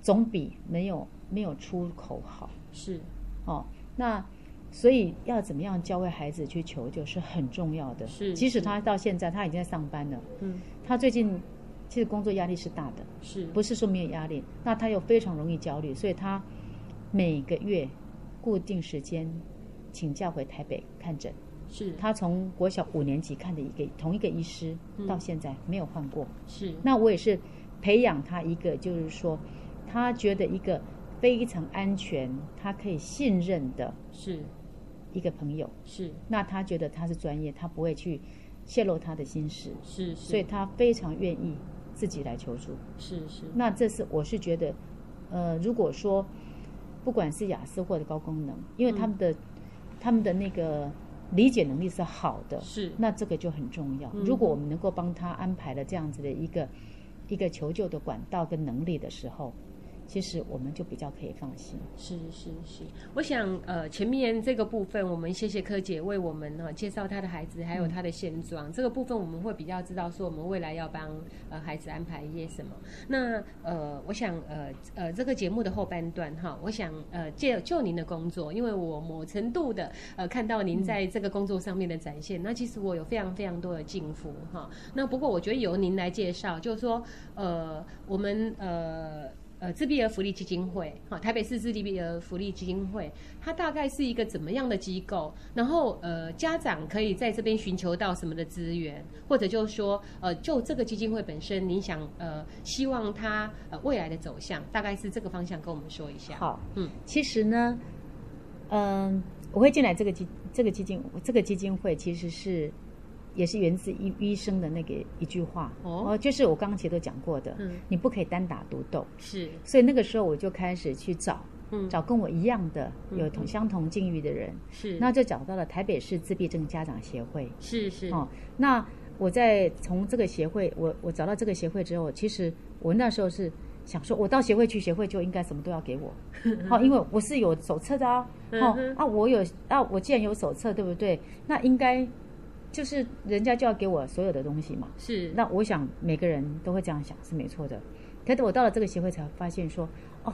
总比没有没有出口好是，哦。那所以要怎么样教会孩子去求救是很重要的。是是即使他到现在他已经在上班了，嗯，他最近其实工作压力是大的，是，不是说没有压力，那他又非常容易焦虑，所以他每个月固定时间请假回台北看诊。是，他从国小五年级看的一个同一个医师，嗯到现在没有换过。是，那我也是培养他一个，就是说，他觉得一个非常安全，他可以信任的是，一个朋友。是，那他觉得他是专业，他不会去泄露他的心事，是，所以他非常愿意自己来求助。是，是，那这是我是觉得，呃，如果说不管是雅思或者高功能，因为他们的、他们的那个理解能力是好的，是，那这个就很重要。嗯。如果我们能够帮他安排了这样子的一个一个求救的管道跟能力的时候，其实我们就比较可以放心。是是是，我想呃前面这个部分，我们谢谢柯姐为我们呢、介绍她的孩子还有她的现状，这个部分我们会比较知道说我们未来要帮呃孩子安排一些什么。那呃我想呃呃这个节目的后半段哈，我想呃借就您的工作，因为我某程度的呃看到您在这个工作上面的展现，那其实我有非常非常多的敬服哈。那不过我觉得由您来介绍，就是说呃我们呃。呃，自闭儿福利基金会，哈，台北市自闭儿福利基金会，它大概是一个怎么样的机构？然后，呃，家长可以在这边寻求到什么的资源，或者就是说，呃，就这个基金会本身，你想，呃，希望它呃未来的走向，大概是这个方向，跟我们说一下。，好，嗯，其实呢，嗯、我会进来这个基这个基金这个基金会，其实是也是源自医医生的那个一句话。哦。就是我刚刚其实都讲过的，嗯。你不可以单打独斗。是，所以那个时候我就开始去找，嗯，找跟我一样的嗯有同相同境遇的人，是，那就找到了台北市自闭症家长协会。是是，哦，那我在从这个协会，我我找到这个协会之后，其实我那时候是想说，我到协会去，协会就应该什么都要给我，好、因为我是有手册的啊，哦嗯哼。啊，我有啊，我既然有手册，对不对？那应该就是人家就要给我所有的东西嘛。是，那我想每个人都会这样想，是没错的。可是我到了这个协会才发现说，哦，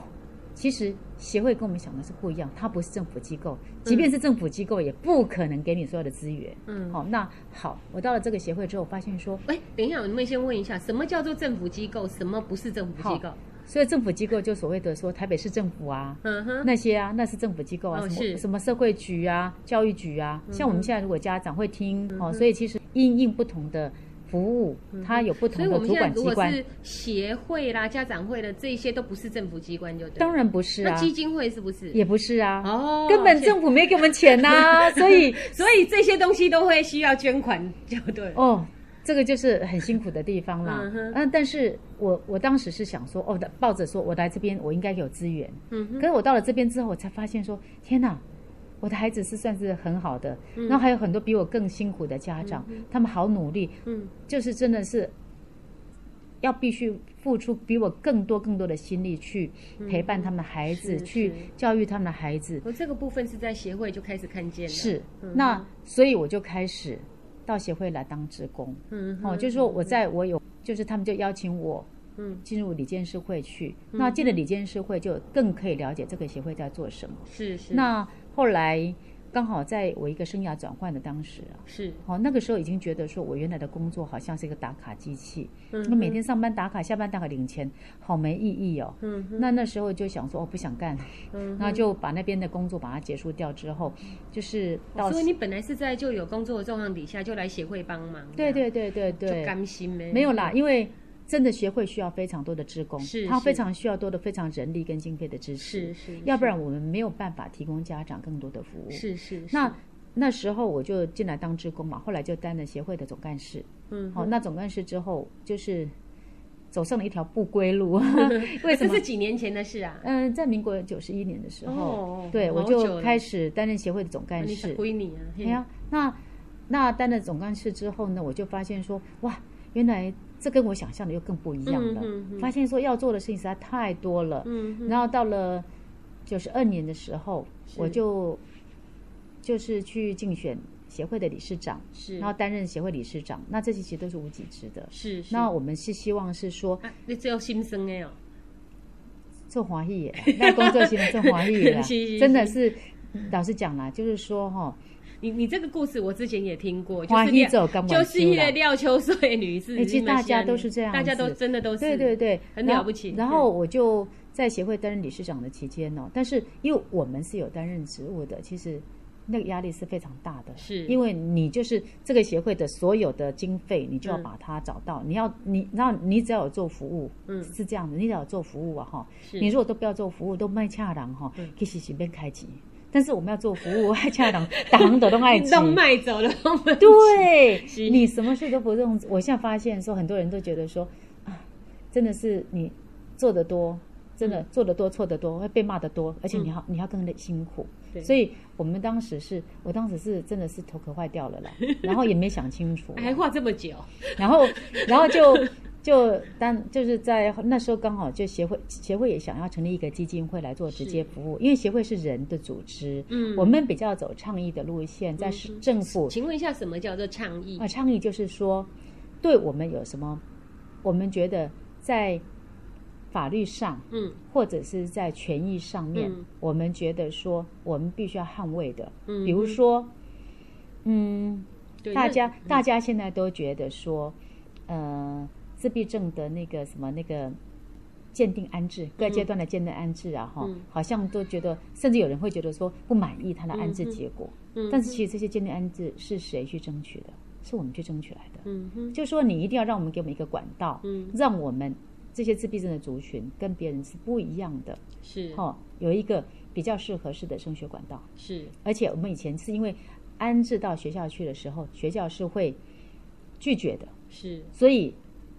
其实协会跟我们想的是不一样，它不是政府机构，即便是政府机构，也不可能给你所有的资源。嗯，好、那好，我到了这个协会之后，发现说，哎，等一下，我们先问一下，什么叫做政府机构？什么不是政府机构？所以政府机构就所谓的说台北市政府啊，嗯，那些啊，那是政府机构啊，什么什么社会局啊、教育局啊，像我们现在如果家长会听、嗯哦，所以其实因应不同的服务，它有不同的主我们现在如管机关。果是协会啦、家长会的这些都不是政府机关，就对了。当然不是啊，那基金会是不是？也不是啊，哦，根本政府没给我们钱呐、所以 所以这些东西都会需要捐款，就对。哦，这个就是很辛苦的地方啦。嗯但是我我当时是想说，哦，抱着说我来这边我应该有资源，嗯哼，可是我到了这边之后，我才发现说，天哪！我的孩子是算是很好的，嗯。然后还有很多比我更辛苦的家长，他们好努力，嗯，就是真的是要必须付出比我更多更多的心力去陪伴他们的孩子，是去教育他们的孩子。我这个部分是在协会就开始看见了，是，嗯那所以我就开始到协会来当职工。嗯哦，就是说我在我有，就是他们就邀请我，嗯，进入李监事会去。那进了李监事会，就更可以了解这个协会在做什么。是是，那后来刚好在我一个生涯转换的当时啊，是。哦，那个时候已经觉得说我原来的工作好像是一个打卡机器，嗯那每天上班打卡，下班打卡领钱，好没意义哦。嗯那那时候就想说，哦，不想干，嗯那就把那边的工作把它结束掉之后，就是到所以你本来是在就有工作的状况底下就来协会帮忙，对对对对对。就对，甘心没没有啦，因为真的协会需要非常多的职工，是是它非常需要多的非常人力跟经费的支持，是是，要不然我们没有办法提供家长更多的服务。是是是那那时候我就进来当职工嘛，后来就担任协会的总干事。嗯，好、那总干事之后就是走上了一条不归路。为什么这是？几年前的事啊？嗯、在民国九十一年的时候，哦对我就开始担任协会的总干事。归你啊？嘿哎呀，那那担任总干事之后呢，我就发现说，哇，原来这跟我想象的又更不一样了。发现说要做的事情实在太多了。嗯然后到了九十二年的时候，我就就是去竞选协会的理事长，是然后担任协会理事长。那这些其实都是无给职的。是是，那我们是希望是说啊你只有心生的哦，做华裔耶，那工作性做华裔啦 真的是老实讲啦，就是说哈，你你这个故事我之前也听过，就是廖走甘就是一个廖秋水女士，哎其实大家都是这样大家都真的都是，对对对，很了不起然后我就在协会担任理事长的期间呢，但是因为我们是有担任职务的，其实那个压力是非常大的，是。因为你就是这个协会的所有的经费，你就要嗯。把它找到，你要你然后你只要有做服务，嗯。是这样的，你只要有做服务啊哈，是。你如果都不要做服务，都卖恰郎哈嗯，其实随便开机。但是我们要做服务，爱恰郎，党的都爱急。都卖走了，对你什么事都不用。我现在发现说，很多人都觉得说啊，真的是你做的多，真的做的多，错的多，会被骂的多，而且你要、你要更累辛苦。所以我们当时是我当时是真的是头壳坏掉了啦，然后也没想清楚，还画这么久，然后然后就。就当就是在那时候刚好就协会协会也想要成立一个基金会来做直接服务，因为协会是人的组织，嗯。我们比较走倡议的路线，在市政府请问一下，什么叫做倡议？啊，？倡议就是说，对我们有什么，我们觉得在法律上，嗯。或者是在权益上面，嗯。我们觉得说我们必须要捍卫的，嗯比如说，嗯，大那家大家现在都觉得说，呃，自闭症的那个什么那个。鉴定安置各阶段的鉴定安置啊，哈、嗯好像都觉得，甚至有人会觉得说不满意他的安置结果。嗯但是其实这些鉴定安置是谁去争取的？是我们去争取来的。嗯哼就说你一定要让我们给我们一个管道，嗯让我们这些自闭症的族群跟别人是不一样的，是哦，有一个比较适合适的升学管道。是而且我们以前是因为安置到学校去的时候，学校是会拒绝的，是所以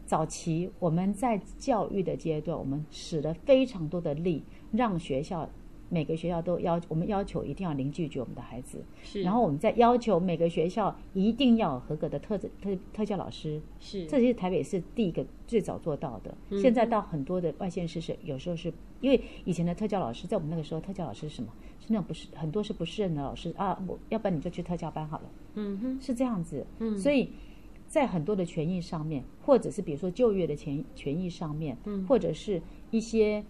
早期我们在教育的阶段，我们使了非常多的力，让学校每个学校都要我们要求一定要零拒绝我们的孩子，是，然后我们再要求每个学校一定要有合格的特特特教老师，是这是台北市第一个最早做到的。现在到很多的外县市是有时候是因为以前的特教老师，在我们那个时候，特教老师是什么？是那种不是很多是不是任的老师啊，我要不然你就去特教班好了，嗯哼是这样子。嗯所以在很多的权益上面，或者是比如说就业的权权益上面，嗯或者是一些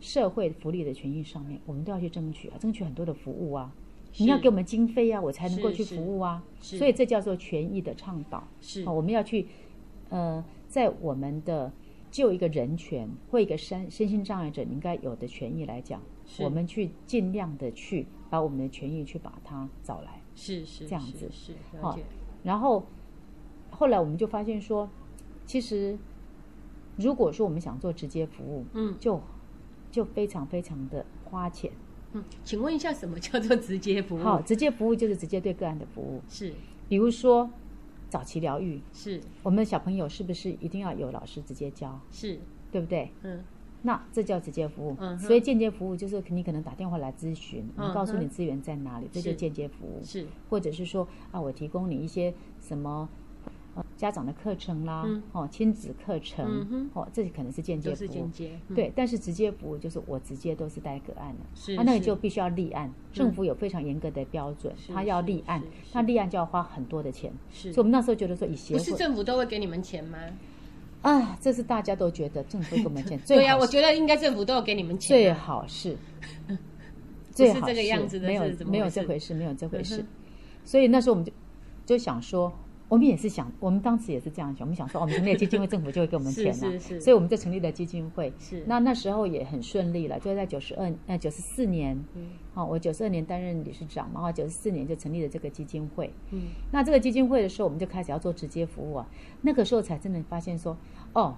社会福利的权益上面，我们都要去争取啊，争取很多的服务啊。你要给我们经费啊，我才能够去服务啊。所以这叫做权益的倡导。是哦，我们要去，呃，在我们的就一个人权或一个身身心障碍者应该有的权益来讲，我们去尽量的去把我们的权益去把它找来。是是这样子是好解然后后来我们就发现说，其实如果说我们想做直接服务，嗯。就就非常非常的花钱。嗯，请问一下，什么叫做直接服务？好，直接服务就是直接对个案的服务，是。比如说早期疗愈，是。我们的小朋友是不是一定要有老师直接教，是，对不对？嗯。那这叫直接服务。嗯所以间接服务就是你可能打电话来咨询，我们嗯告诉你资源在哪里，这就间接服务。是。或者是说啊，我提供你一些什么呃家长的课程啦，嗯。哦，亲子课程，嗯哦，这可能是间接服务。间。接，嗯，对，但是直接服务就是我直接都是带个案的，是啊，那个就必须要立案，政府有非常严格的标准，是他要立案他，立案就要花很多的钱，是。所以我们那时候觉得说以协不是政府都会给你们钱吗？啊，这是大家都觉得政府会给我们钱，对呀、我觉得应该政府都要给你们钱啊、最好是，最好这个样子的没有没有这回事，没有这回事。嗯。所以那时候我们就就想说，我们也是想，我们当时也是这样想，我们想说，哦我们成立了基金会，政府就会给我们是钱呐、是是所以我们就成立了基金会。是那那时候也很顺利了，就在九十二呃九十四年，嗯哦，我九十二年担任理事长嘛，然后九十四年就成立了这个基金会。嗯那这个基金会的时候，我们就开始要做直接服务啊。那个时候才真的发现说，哦，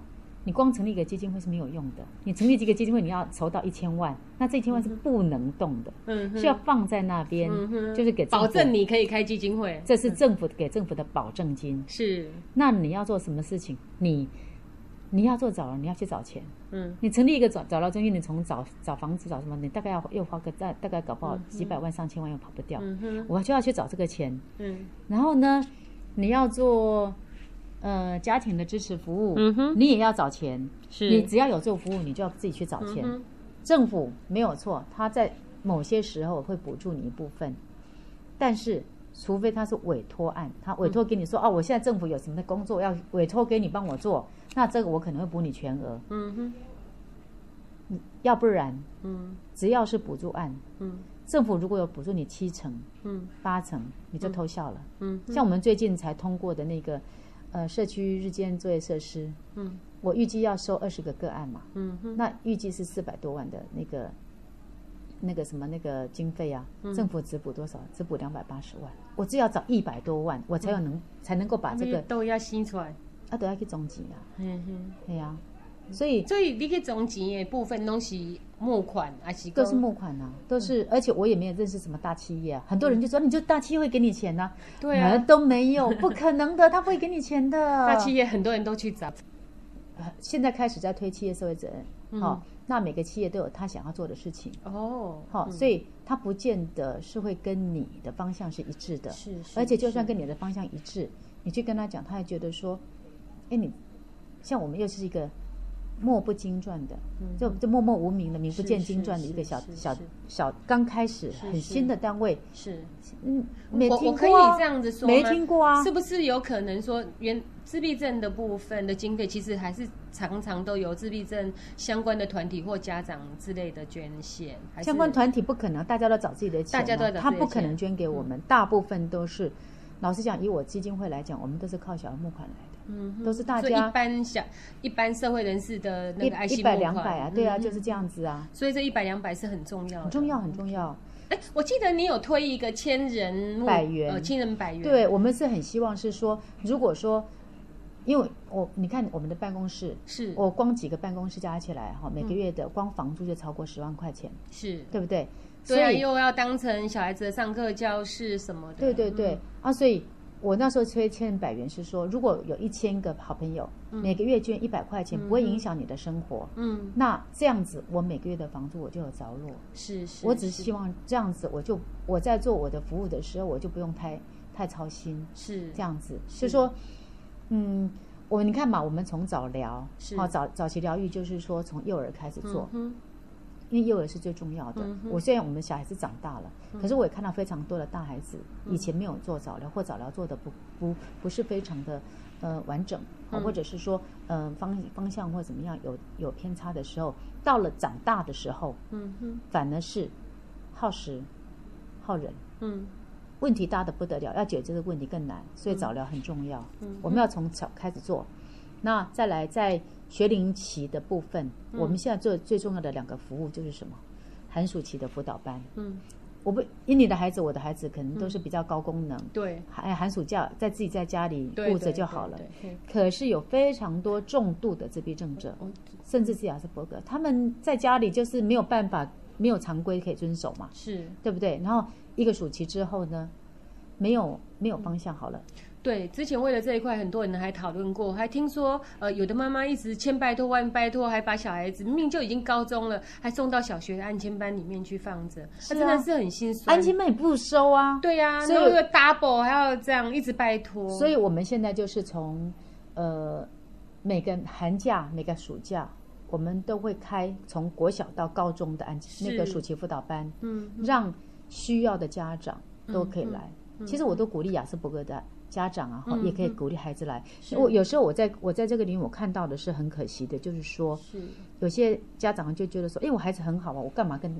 你光成立一个基金会是没有用的。你成立这个基金会，你要筹到一千万，那这一千万是不能动的，嗯哼是要放在那边，嗯就是给保证，你可以开基金会，这是政府给政府的保证金。是那你要做什么事情？你你要做早疗，你要去找钱。嗯你成立一个早早疗中心，你从找找房子找什么，你大概要又花个大大概搞不好几百万上千万又跑不掉。嗯哼我就要去找这个钱，嗯然后呢，你要做呃家庭的支持服务，嗯哼。你也要找钱。是。你只要有做服务，你就要自己去找钱。嗯政府没有错，他在某些时候会补助你一部分，但是除非他是委托案，他委托给你说、哦，我现在政府有什么的工作要委托给你帮我做，那这个我可能会补你全额，嗯哼。要不然嗯。只要是补助案，嗯。政府如果有补助你七成、嗯。八成，你就偷笑了。嗯。像我们最近才通过的那个呃社区日间作业设施，嗯。我预计要收二十个个案嘛，嗯哼。那预计是四百多万的那个那个什么那个经费啊，嗯。政府只补多少？只补两百八十万，我只要找一百多万，我才有能、才能够把这个都要新出来，啊都要去总结啊，嗯哼。对呀、所以所以你去总钱的部分拢是募款，还是都是募款啊，都是，而且我也没有认识什么大企业啊，很多人就说你就大企业会给你钱呐、对啊。呃都没有，不可能的，他不会给你钱的。大企业很多人都去找，呃现在开始在推企业社会责任，好、那每个企业都有他想要做的事情，哦，好、所以他不见得是会跟你的方向是一致的，是是而且就算跟你的方向一致，你去跟他讲，他也觉得说，哎，你像我们又是一个默不经传的，就就默默无名的、名不见经传的一个小小小刚开始很新的单位，是。嗯，没听我我可以这样子说吗？没听过啊。是，不是有可能说原自闭症的部分的经费，其实还是常常都由自闭症相关的团体或家长之类的捐献，相关团体不可能，大家都找自己的钱啊、大家都在找他不可能捐给我们，大部分都是，老实讲，以我基金会来讲，我们都是靠小额募款来的，嗯都是大所以一般小一般社会人士的那个爱一一百两百啊，对啊，嗯就是这样子啊，所以这一百两百是很重要，很重要，很重要。哎，我记得你有推一个千人百元。呃，千人百元，对我们是很希望是说，如果说，因为我你看我们的办公室，是。我光几个办公室加起来哈，每个月的光房租就超过十万块钱，是，对不对？对啊，所以又要当成小孩子的上课教室什么的，对对对、嗯。啊，所以我那时候催千人百元是说，如果有一千个好朋友，每个月捐一百块钱，不会影响你的生活。嗯，那这样子，我每个月的房租我就有着落。是是，我只是希望这样子，我就我在做我的服务的时候，我就不用太太操心。是这样子，就说，嗯，我你看嘛，我们从早疗，是哦，早早期疗愈就是说从幼儿开始做，嗯因为幼儿是最重要的。嗯我虽然我们小孩子长大了，可是我也看到非常多的大孩子以前没有做早疗，或早疗做的不不不是非常的呃完整，或者是说呃方方向或怎么样有有偏差的时候，到了长大的时候，嗯哼反而是耗时耗人。嗯问题大的不得了，要解决这个问题更难，所以早疗很重要。嗯我们要从小开始做。那再来，在学龄期的部分，嗯我们现在做最重要的两个服务就是什么？寒暑期的辅导班。嗯，我不因你的孩子，我的孩子可能都是比较高功能，对，寒寒暑假在自己在家里对顾着就好了。。对对可是有非常多重度的自闭症者，哦甚至是亚斯伯格，他们在家里就是没有办法，没有常规可以遵守嘛。是，对不对？然后一个暑期之后呢，没有没有方向好了，对，之前为了这一块，很多人还讨论过，还听说，呃，有的妈妈一直千拜托万拜托，还把小孩子明明就已经高中了，还送到小学的安亲班里面去放着，是啊真的是很心酸。安亲班也不收啊。对呀、所以 double 还要这样一直拜托，所以我们现在就是从呃每个寒假、每个暑假，我们都会开从国小到高中的安那个暑期辅导班，嗯，让需要的家长都可以来。其实我都鼓励亚斯伯格的家长啊，也可以鼓励孩子来。我有时候我在我在这个领域我看到的是很可惜的，就是说是。有些家长就觉得说，哎，我孩子很好啊，我干嘛跟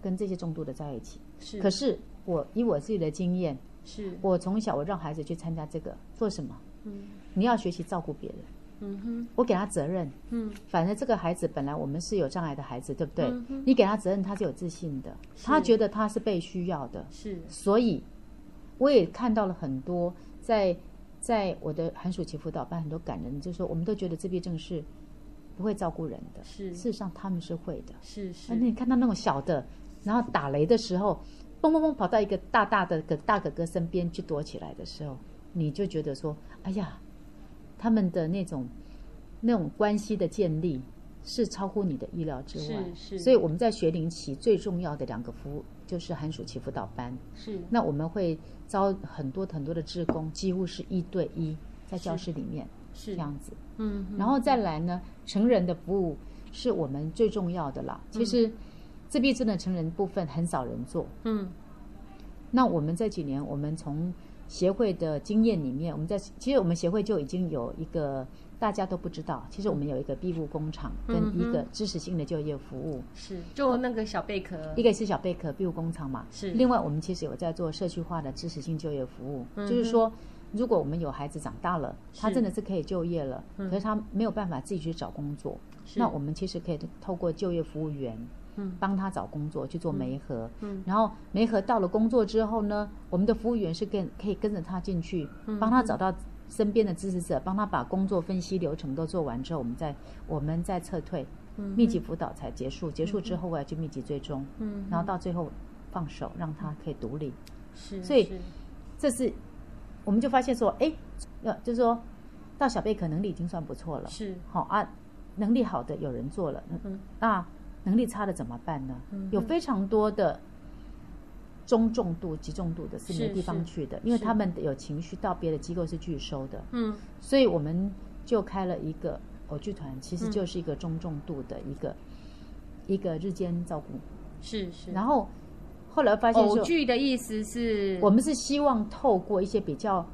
跟这些重度的在一起？是。可是我以我自己的经验，是，我从小我让孩子去参加这个做什么？嗯。你要学习照顾别人，嗯哼。我给他责任。嗯。反正这个孩子本来我们是有障碍的孩子，对不对？嗯你给他责任，他是有自信的，他觉得他是被需要的，是。所以我也看到了很多在在我的寒暑期辅导班很多感人，就是说我们都觉得自闭症是不会照顾人的，是事实上他们是会的。是是啊，那你看到那种小的，然后打雷的时候，嘣嘣嘣跑到一个大大的个大哥哥身边去躲起来的时候，你就觉得说，哎呀，他们的那种那种关系的建立是超乎你的意料之外。是是所以我们在学龄期最重要的两个服务就是寒暑期辅导班。是那我们会招很多很多的志工，几乎是一对一在教室里面是这样子。嗯然后再来呢，成人的服务是我们最重要的啦。其实自闭症的成人部分很少人做。嗯那我们这几年，我们从协会的经验里面，我们在其实我们协会就已经有一个大家都不知道，其实我们有一个庇护工厂跟一个支持性的就业服务，是就那个小贝壳。一个是小贝壳庇护工厂嘛，是。另外我们其实有在做社区化的支持性就业服务，嗯就是说。如果我们有孩子长大了，他真的是可以就业了，嗯。可是他没有办法自己去找工作，是。那我们其实可以透过就业服务员，嗯。帮他找工作去做媒合，嗯然后媒合到了工作之后呢，我们的服务员是跟可以跟着他进去，嗯帮他找到身边的支持者，帮他把工作分析流程都做完之后，我们再我们再撤退，嗯密集辅导才结束，结束之后我要去密集追踪，嗯然后到最后放手让他可以独立，是所以这是我们就发现说，哎，要就是说到小贝壳能力已经算不错了，是。好啊，能力好的有人做了，嗯那能力差的怎么办呢？嗯有非常多的中重度、极重度的是是没地方去的，因为他们有情绪到别的机构是拒收的，嗯所以我们就开了一个偶剧团，其实嗯就是一个中重度的一个、一个日间照顾。是是。然后后来发现偶，剧的意思是，我们是希望透过一些比较，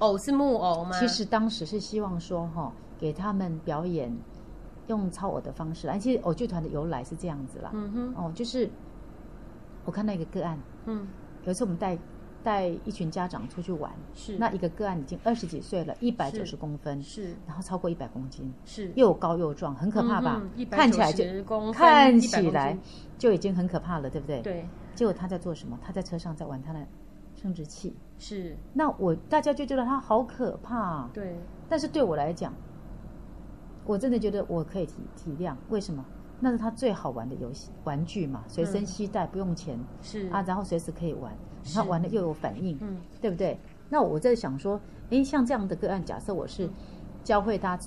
偶是木偶吗？其实当时是希望说哈、给他们表演用超偶的方式来。其实偶剧团的由来是这样子啦，嗯哼哦，就是我看到一个个案，嗯有一次我们带带一群家长出去玩，是那一个个案已经二十几岁了，一百九十公分，是然后超过一百公斤，是又高又壮，很可怕吧？嗯嗯看起来就190公看起来就已经很可怕了，对不对？。对结果他在做什么？他在车上在玩他的生殖器。是，那我大家就觉得他好可怕、啊，对但是对我来讲，我真的觉得我可以体体谅。为什么？那是他最好玩的游戏玩具嘛，随身携带不用钱、是。啊，然后随时可以玩，他玩的又有反应，嗯。对不对？那我在想说，哎，像这样的个案，假设我是教会他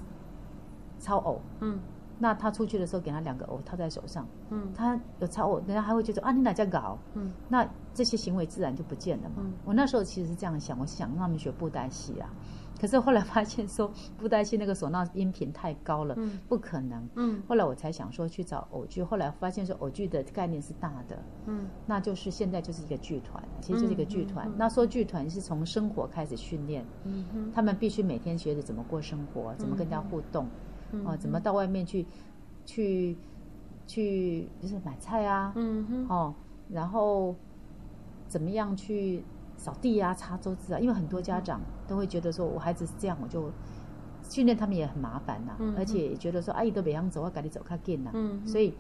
超偶，嗯。那他出去的时候给他两个偶套在手上，嗯。他有超偶，人家还会觉得啊，你哪家搞？嗯。那这些行为自然就不见了嘛。嗯。我那时候其实是这样想，我是想让他们学布袋戏啊，可是后来发现说布袋戏那个唢呐音频太高了，嗯。不可能。嗯。后来我才想说去找偶剧，后来发现说偶剧的概念是大的，嗯。那就是现在就是一个剧团，其实就是一个剧团。嗯嗯嗯。那说剧团是从生活开始训练，嗯哼。他们必须每天学着怎么过生活，怎么跟人家互动，嗯啊，怎么到外面去去去就是买菜啊，嗯哼。哦，然后怎么样去扫地啊、擦桌子啊？因为很多家长都会觉得说，我孩子是这样，我就训练他们也很麻烦呐、嗯而且也觉得说，阿姨都别想走，我赶紧走开近呐。嗯哼所以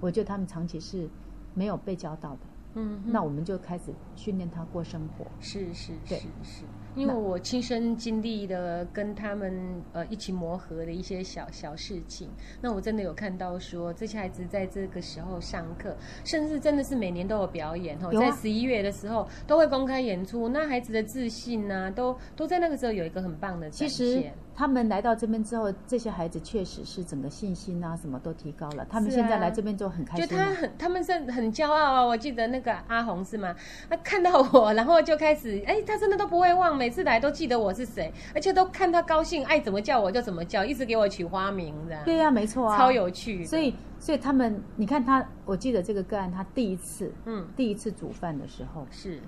我觉得他们长期是没有被教到的。嗯那我们就开始训练他过生活。是是是是。因为我亲身经历的跟他们呃一起磨合的一些小小事情，那我真的有看到说这些孩子在这个时候上课，甚至真的是每年都有表演哦，啊在十一月的时候都会公开演出，那孩子的自信呢、都都在那个时候有一个很棒的展其实现。他们来到这边之后，这些孩子确实是整个信心啊什么都提高了。他们现在来这边就很开心啊。他很，他们是很骄傲啊！我记得那个阿红是吗？他看到我，然后就开始，哎，他真的都不会忘，每次来都记得我是谁，而且都看他高兴，爱怎么叫我就怎么叫，一直给我取花名这样。对呀、没错啊，超有趣。所以，所以他们，你看他，我记得这个个案，他第一次，嗯，第一次煮饭的时候，是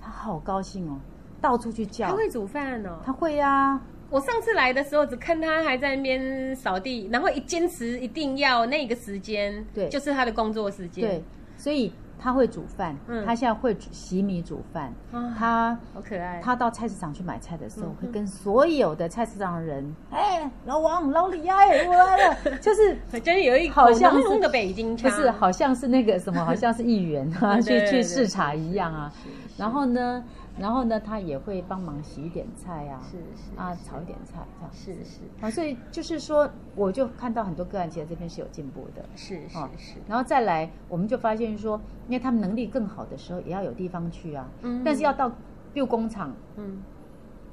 他好高兴哦，到处去叫他叫。会煮饭哦。他会呀、我上次来的时候，只看他还在那边扫地，然后一坚持一定要那个时间，对就是他的工作时间。对，所以他会煮饭，嗯他现在会洗米煮饭，啊他。好可爱。他到菜市场去买菜的时候，嗯会跟所有的菜市场的人，哎，老王、老李哎，我来了，就是真有一口好像是浓浓的北京不腔，是好像是那个什么，好像是议员啊，去去视察一样啊然后呢，然后呢，他也会帮忙洗一点菜啊，是是啊，炒一点菜这样。是是啊，所以就是说，我就看到很多个案，其实这边是有进步的。是是哦是，然后再来，我们就发现说，因为他们能力更好的时候，也要有地方去啊。嗯但是要到 b 工厂，嗯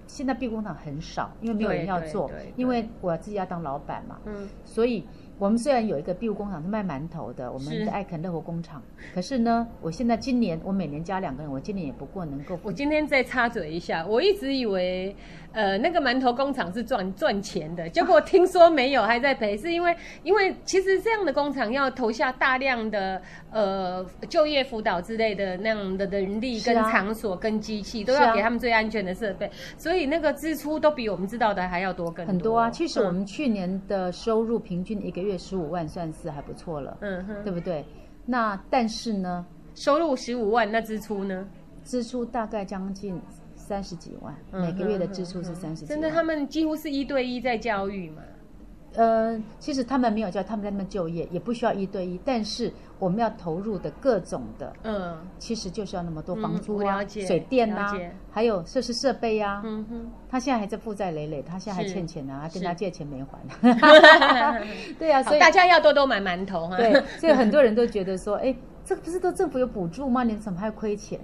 现在 b 工厂很少，因为没有人要做因为我自己要当老板嘛。嗯，所以我们虽然有一个 b 工厂是卖馒头的，我们是。的爱肯乐活工厂，可是呢，我现在今年我每年加两个人，我今年也不过能够我今天再插嘴一下，我一直以为，呃，那个馒头工厂是赚赚钱的，结果听说没有，还在赔，是因为因为其实这样的工厂要投下大量的呃就业辅导之类的那样的人力跟场所跟机器，都要给他们最安全的设备，所以那个支出都比我们知道的还要多更很多啊。其实我嗯们去年的收入平均一个月十五万，算是还不错了，嗯哼，对不对？那但是呢，收入十五万，那支出呢？支出大概将近三十几万，嗯每个月的支出是三十几万。真的，他们几乎是一对一在教育嘛。呃，其实他们没有教，他们在那边就业，也不需要一对一，但是我们要投入的各种的，嗯其实就是要那么多嗯房租啊、水电啊还有设施设备啊。嗯哼。他现在还在负债累累，他现在还欠钱呢、啊，还跟他借钱没还。对啊，所以大家要多多买馒头哈。对，所以很多人都觉得说，哎，这个不是都政府有补助吗？你怎么还亏钱？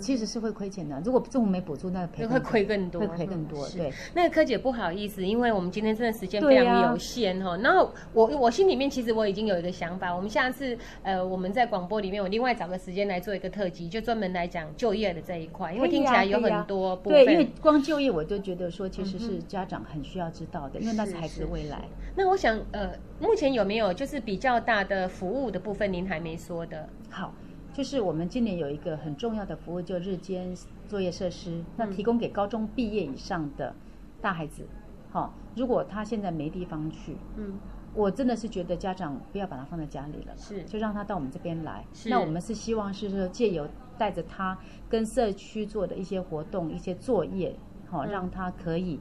其实是会亏钱的。如果政府没补助，那赔嗯会亏更多，会亏更多。嗯对，那个柯姐不好意思，因为我们今天真的时间非常有限哈、然后我我心里面其实我已经有一个想法，我们下次呃我们在广播里面，我另外找个时间来做一个特辑，就专门来讲就业的这一块，因为听起来有很多部对，分。因为光就业，我就觉得说，其实是家长很需要知道的，因为那是孩子的未来。那我想呃，目前有没有就是比较大的服务的部分，您还没说的？好，就是我们今年有一个很重要的服务，就日间作业设施，那嗯提供给高中毕业以上的大孩子。好，如果他现在没地方去，嗯，我真的是觉得家长不要把他放在家里了，是就让他到我们这边来。是那我们是希望是说借由带着他跟社区做的一些活动、一些作业，好、嗯让他可以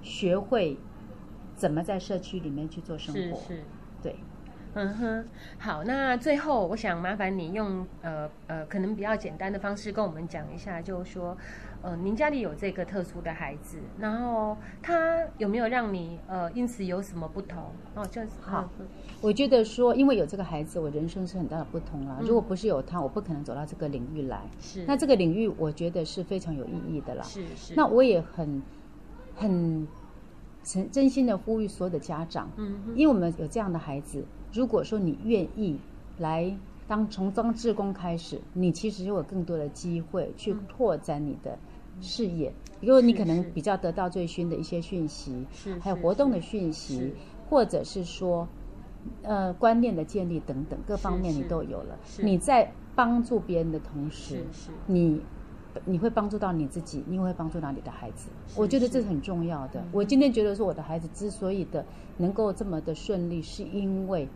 学会怎么在社区里面去做生活。是是。对，嗯哼，好，那最后我想麻烦你用呃呃可能比较简单的方式跟我们讲一下，就是说，呃，您家里有这个特殊的孩子，然后他有没有让你呃因此有什么不同？哦，就是好嗯我觉得说，因为有这个孩子，我人生是很大的不同啦。嗯如果不是有他，我不可能走到这个领域来。是那这个领域，我觉得是非常有意义的啦。是是，那我也很很诚真心的呼吁所有的家长，嗯哼因为我们有这样的孩子，如果说你愿意来当从当志工开始，你其实有更多的机会去拓展你的事业，因为你可能比较得到最新的一些讯息，是还有活动的讯息，或者是说。呃，观念的建立等等各方面你都有了。你在帮助别人的同时你你会帮助到你自己，你也会帮助到你的孩子。我觉得这是很重要的嗯。我今天觉得说，我的孩子之所以的能够这么的顺利，是因为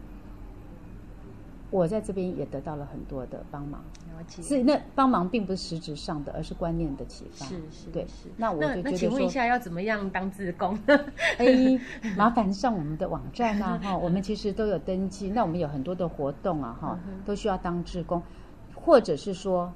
我在这边也得到了很多的帮忙。了解。是那帮忙并不是实质上的，而是观念的启发。是是对是。那我就觉得那请问一，下，要怎么样当志工？哎，麻烦上我们的网站啊，哈，我们其实都有登记。那我们有很多的活动啊，哈，嗯都需要当志工，或者是说。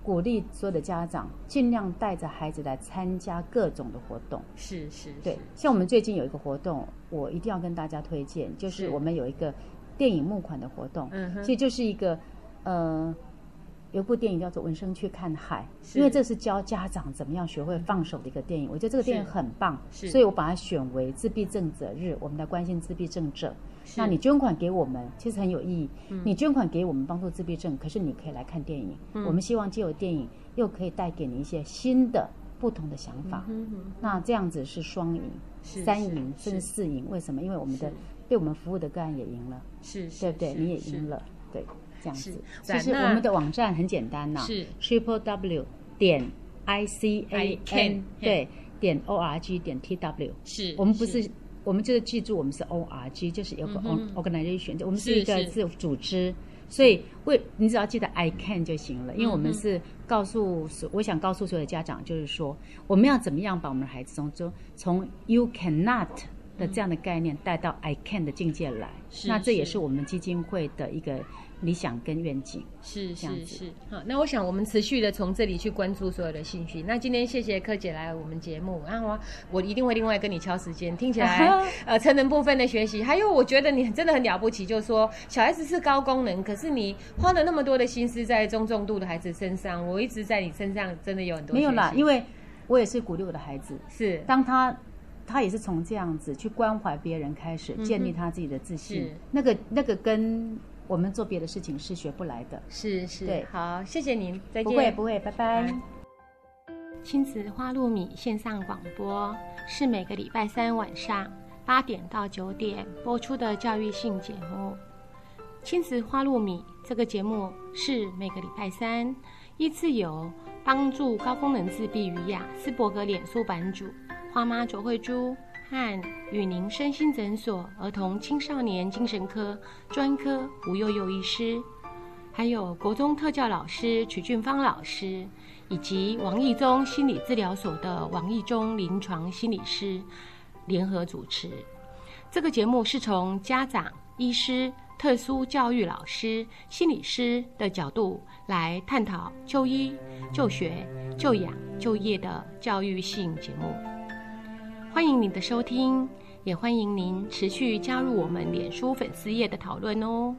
鼓励所有的家长尽量带着孩子来参加各种的活动。是是，对，像我们最近有一个活动，我一定要跟大家推荐，就是是我们有一个电影募款的活动，嗯哼其实就是一个呃。有部电影叫做《闻声去看海》，因为这是教家长怎么样学会放手的一个电影。我觉得这个电影很棒，是所以我把它选为自闭症者日，我们来关心自闭症者。是那你捐款给我们，其实很有意义。嗯你捐款给我们帮助自闭症，可是你可以来看电影。嗯我们希望借由电影，又可以带给你一些新的、不同的想法。嗯哼那这样子是双赢、三赢，是甚至四赢。为什么？因为我们的是被我们服务的个案也赢了，是是，对不对？你也赢了，对，这样子。其实我们的网站很简单呐，是。triple w 点 i c a ICAN 对点 o r g 点 t w。是，我们不是，我们就是记住我们是 O R G，就是有个 organization，、我们是是一个是。自组织，所以为你只要记得 I can 就行了，因为我嗯们是告诉所，我想告诉所有的家长，就是说我们要怎么样把我们的孩子从中从 You cannot 的这样的概念带到 I can 的境界来，是那这也是。是我们基金会的一个理想跟愿景。是是是，好，那我想我们持续的从这里去关注所有的兴趣。那今天谢谢柯姐来我们节目，然后我我一定会另外跟你敲时间。听起来呃成人部分的学习，还有我觉得你真的很了不起，就是说小孩子是高功能，可是你花了那么多的心思在中重度的孩子身上，我一直在你身上真的有很多没有啦，因为为我也是鼓励我的孩子，是。当他他也是从这样子去关怀别人开始，建立他自己的自信是。那个那个跟我们做别的事情是学不来的。是是，对好，谢谢您，再见。不会不会，拜拜。拜亲子花露米线上广播是每个礼拜三晚上八点到九点播出的教育性节目。亲子花露米这个节目是每个礼拜三依次由帮助高功能自闭与雅斯伯格脸书版主花妈卓慧珠和与您身心诊所儿童青少年精神科专科吴幼幼医师。还有国中特教老师曲俊芳老师，以及王义中心理治疗所的王义中临床心理师联合主持。这个节目是从家长、医师、特殊教育老师、心理师的角度来探讨就医、就学、就养、就业的教育性节目。欢迎您的收听，也欢迎您持续加入我们脸书粉丝页的讨论哦。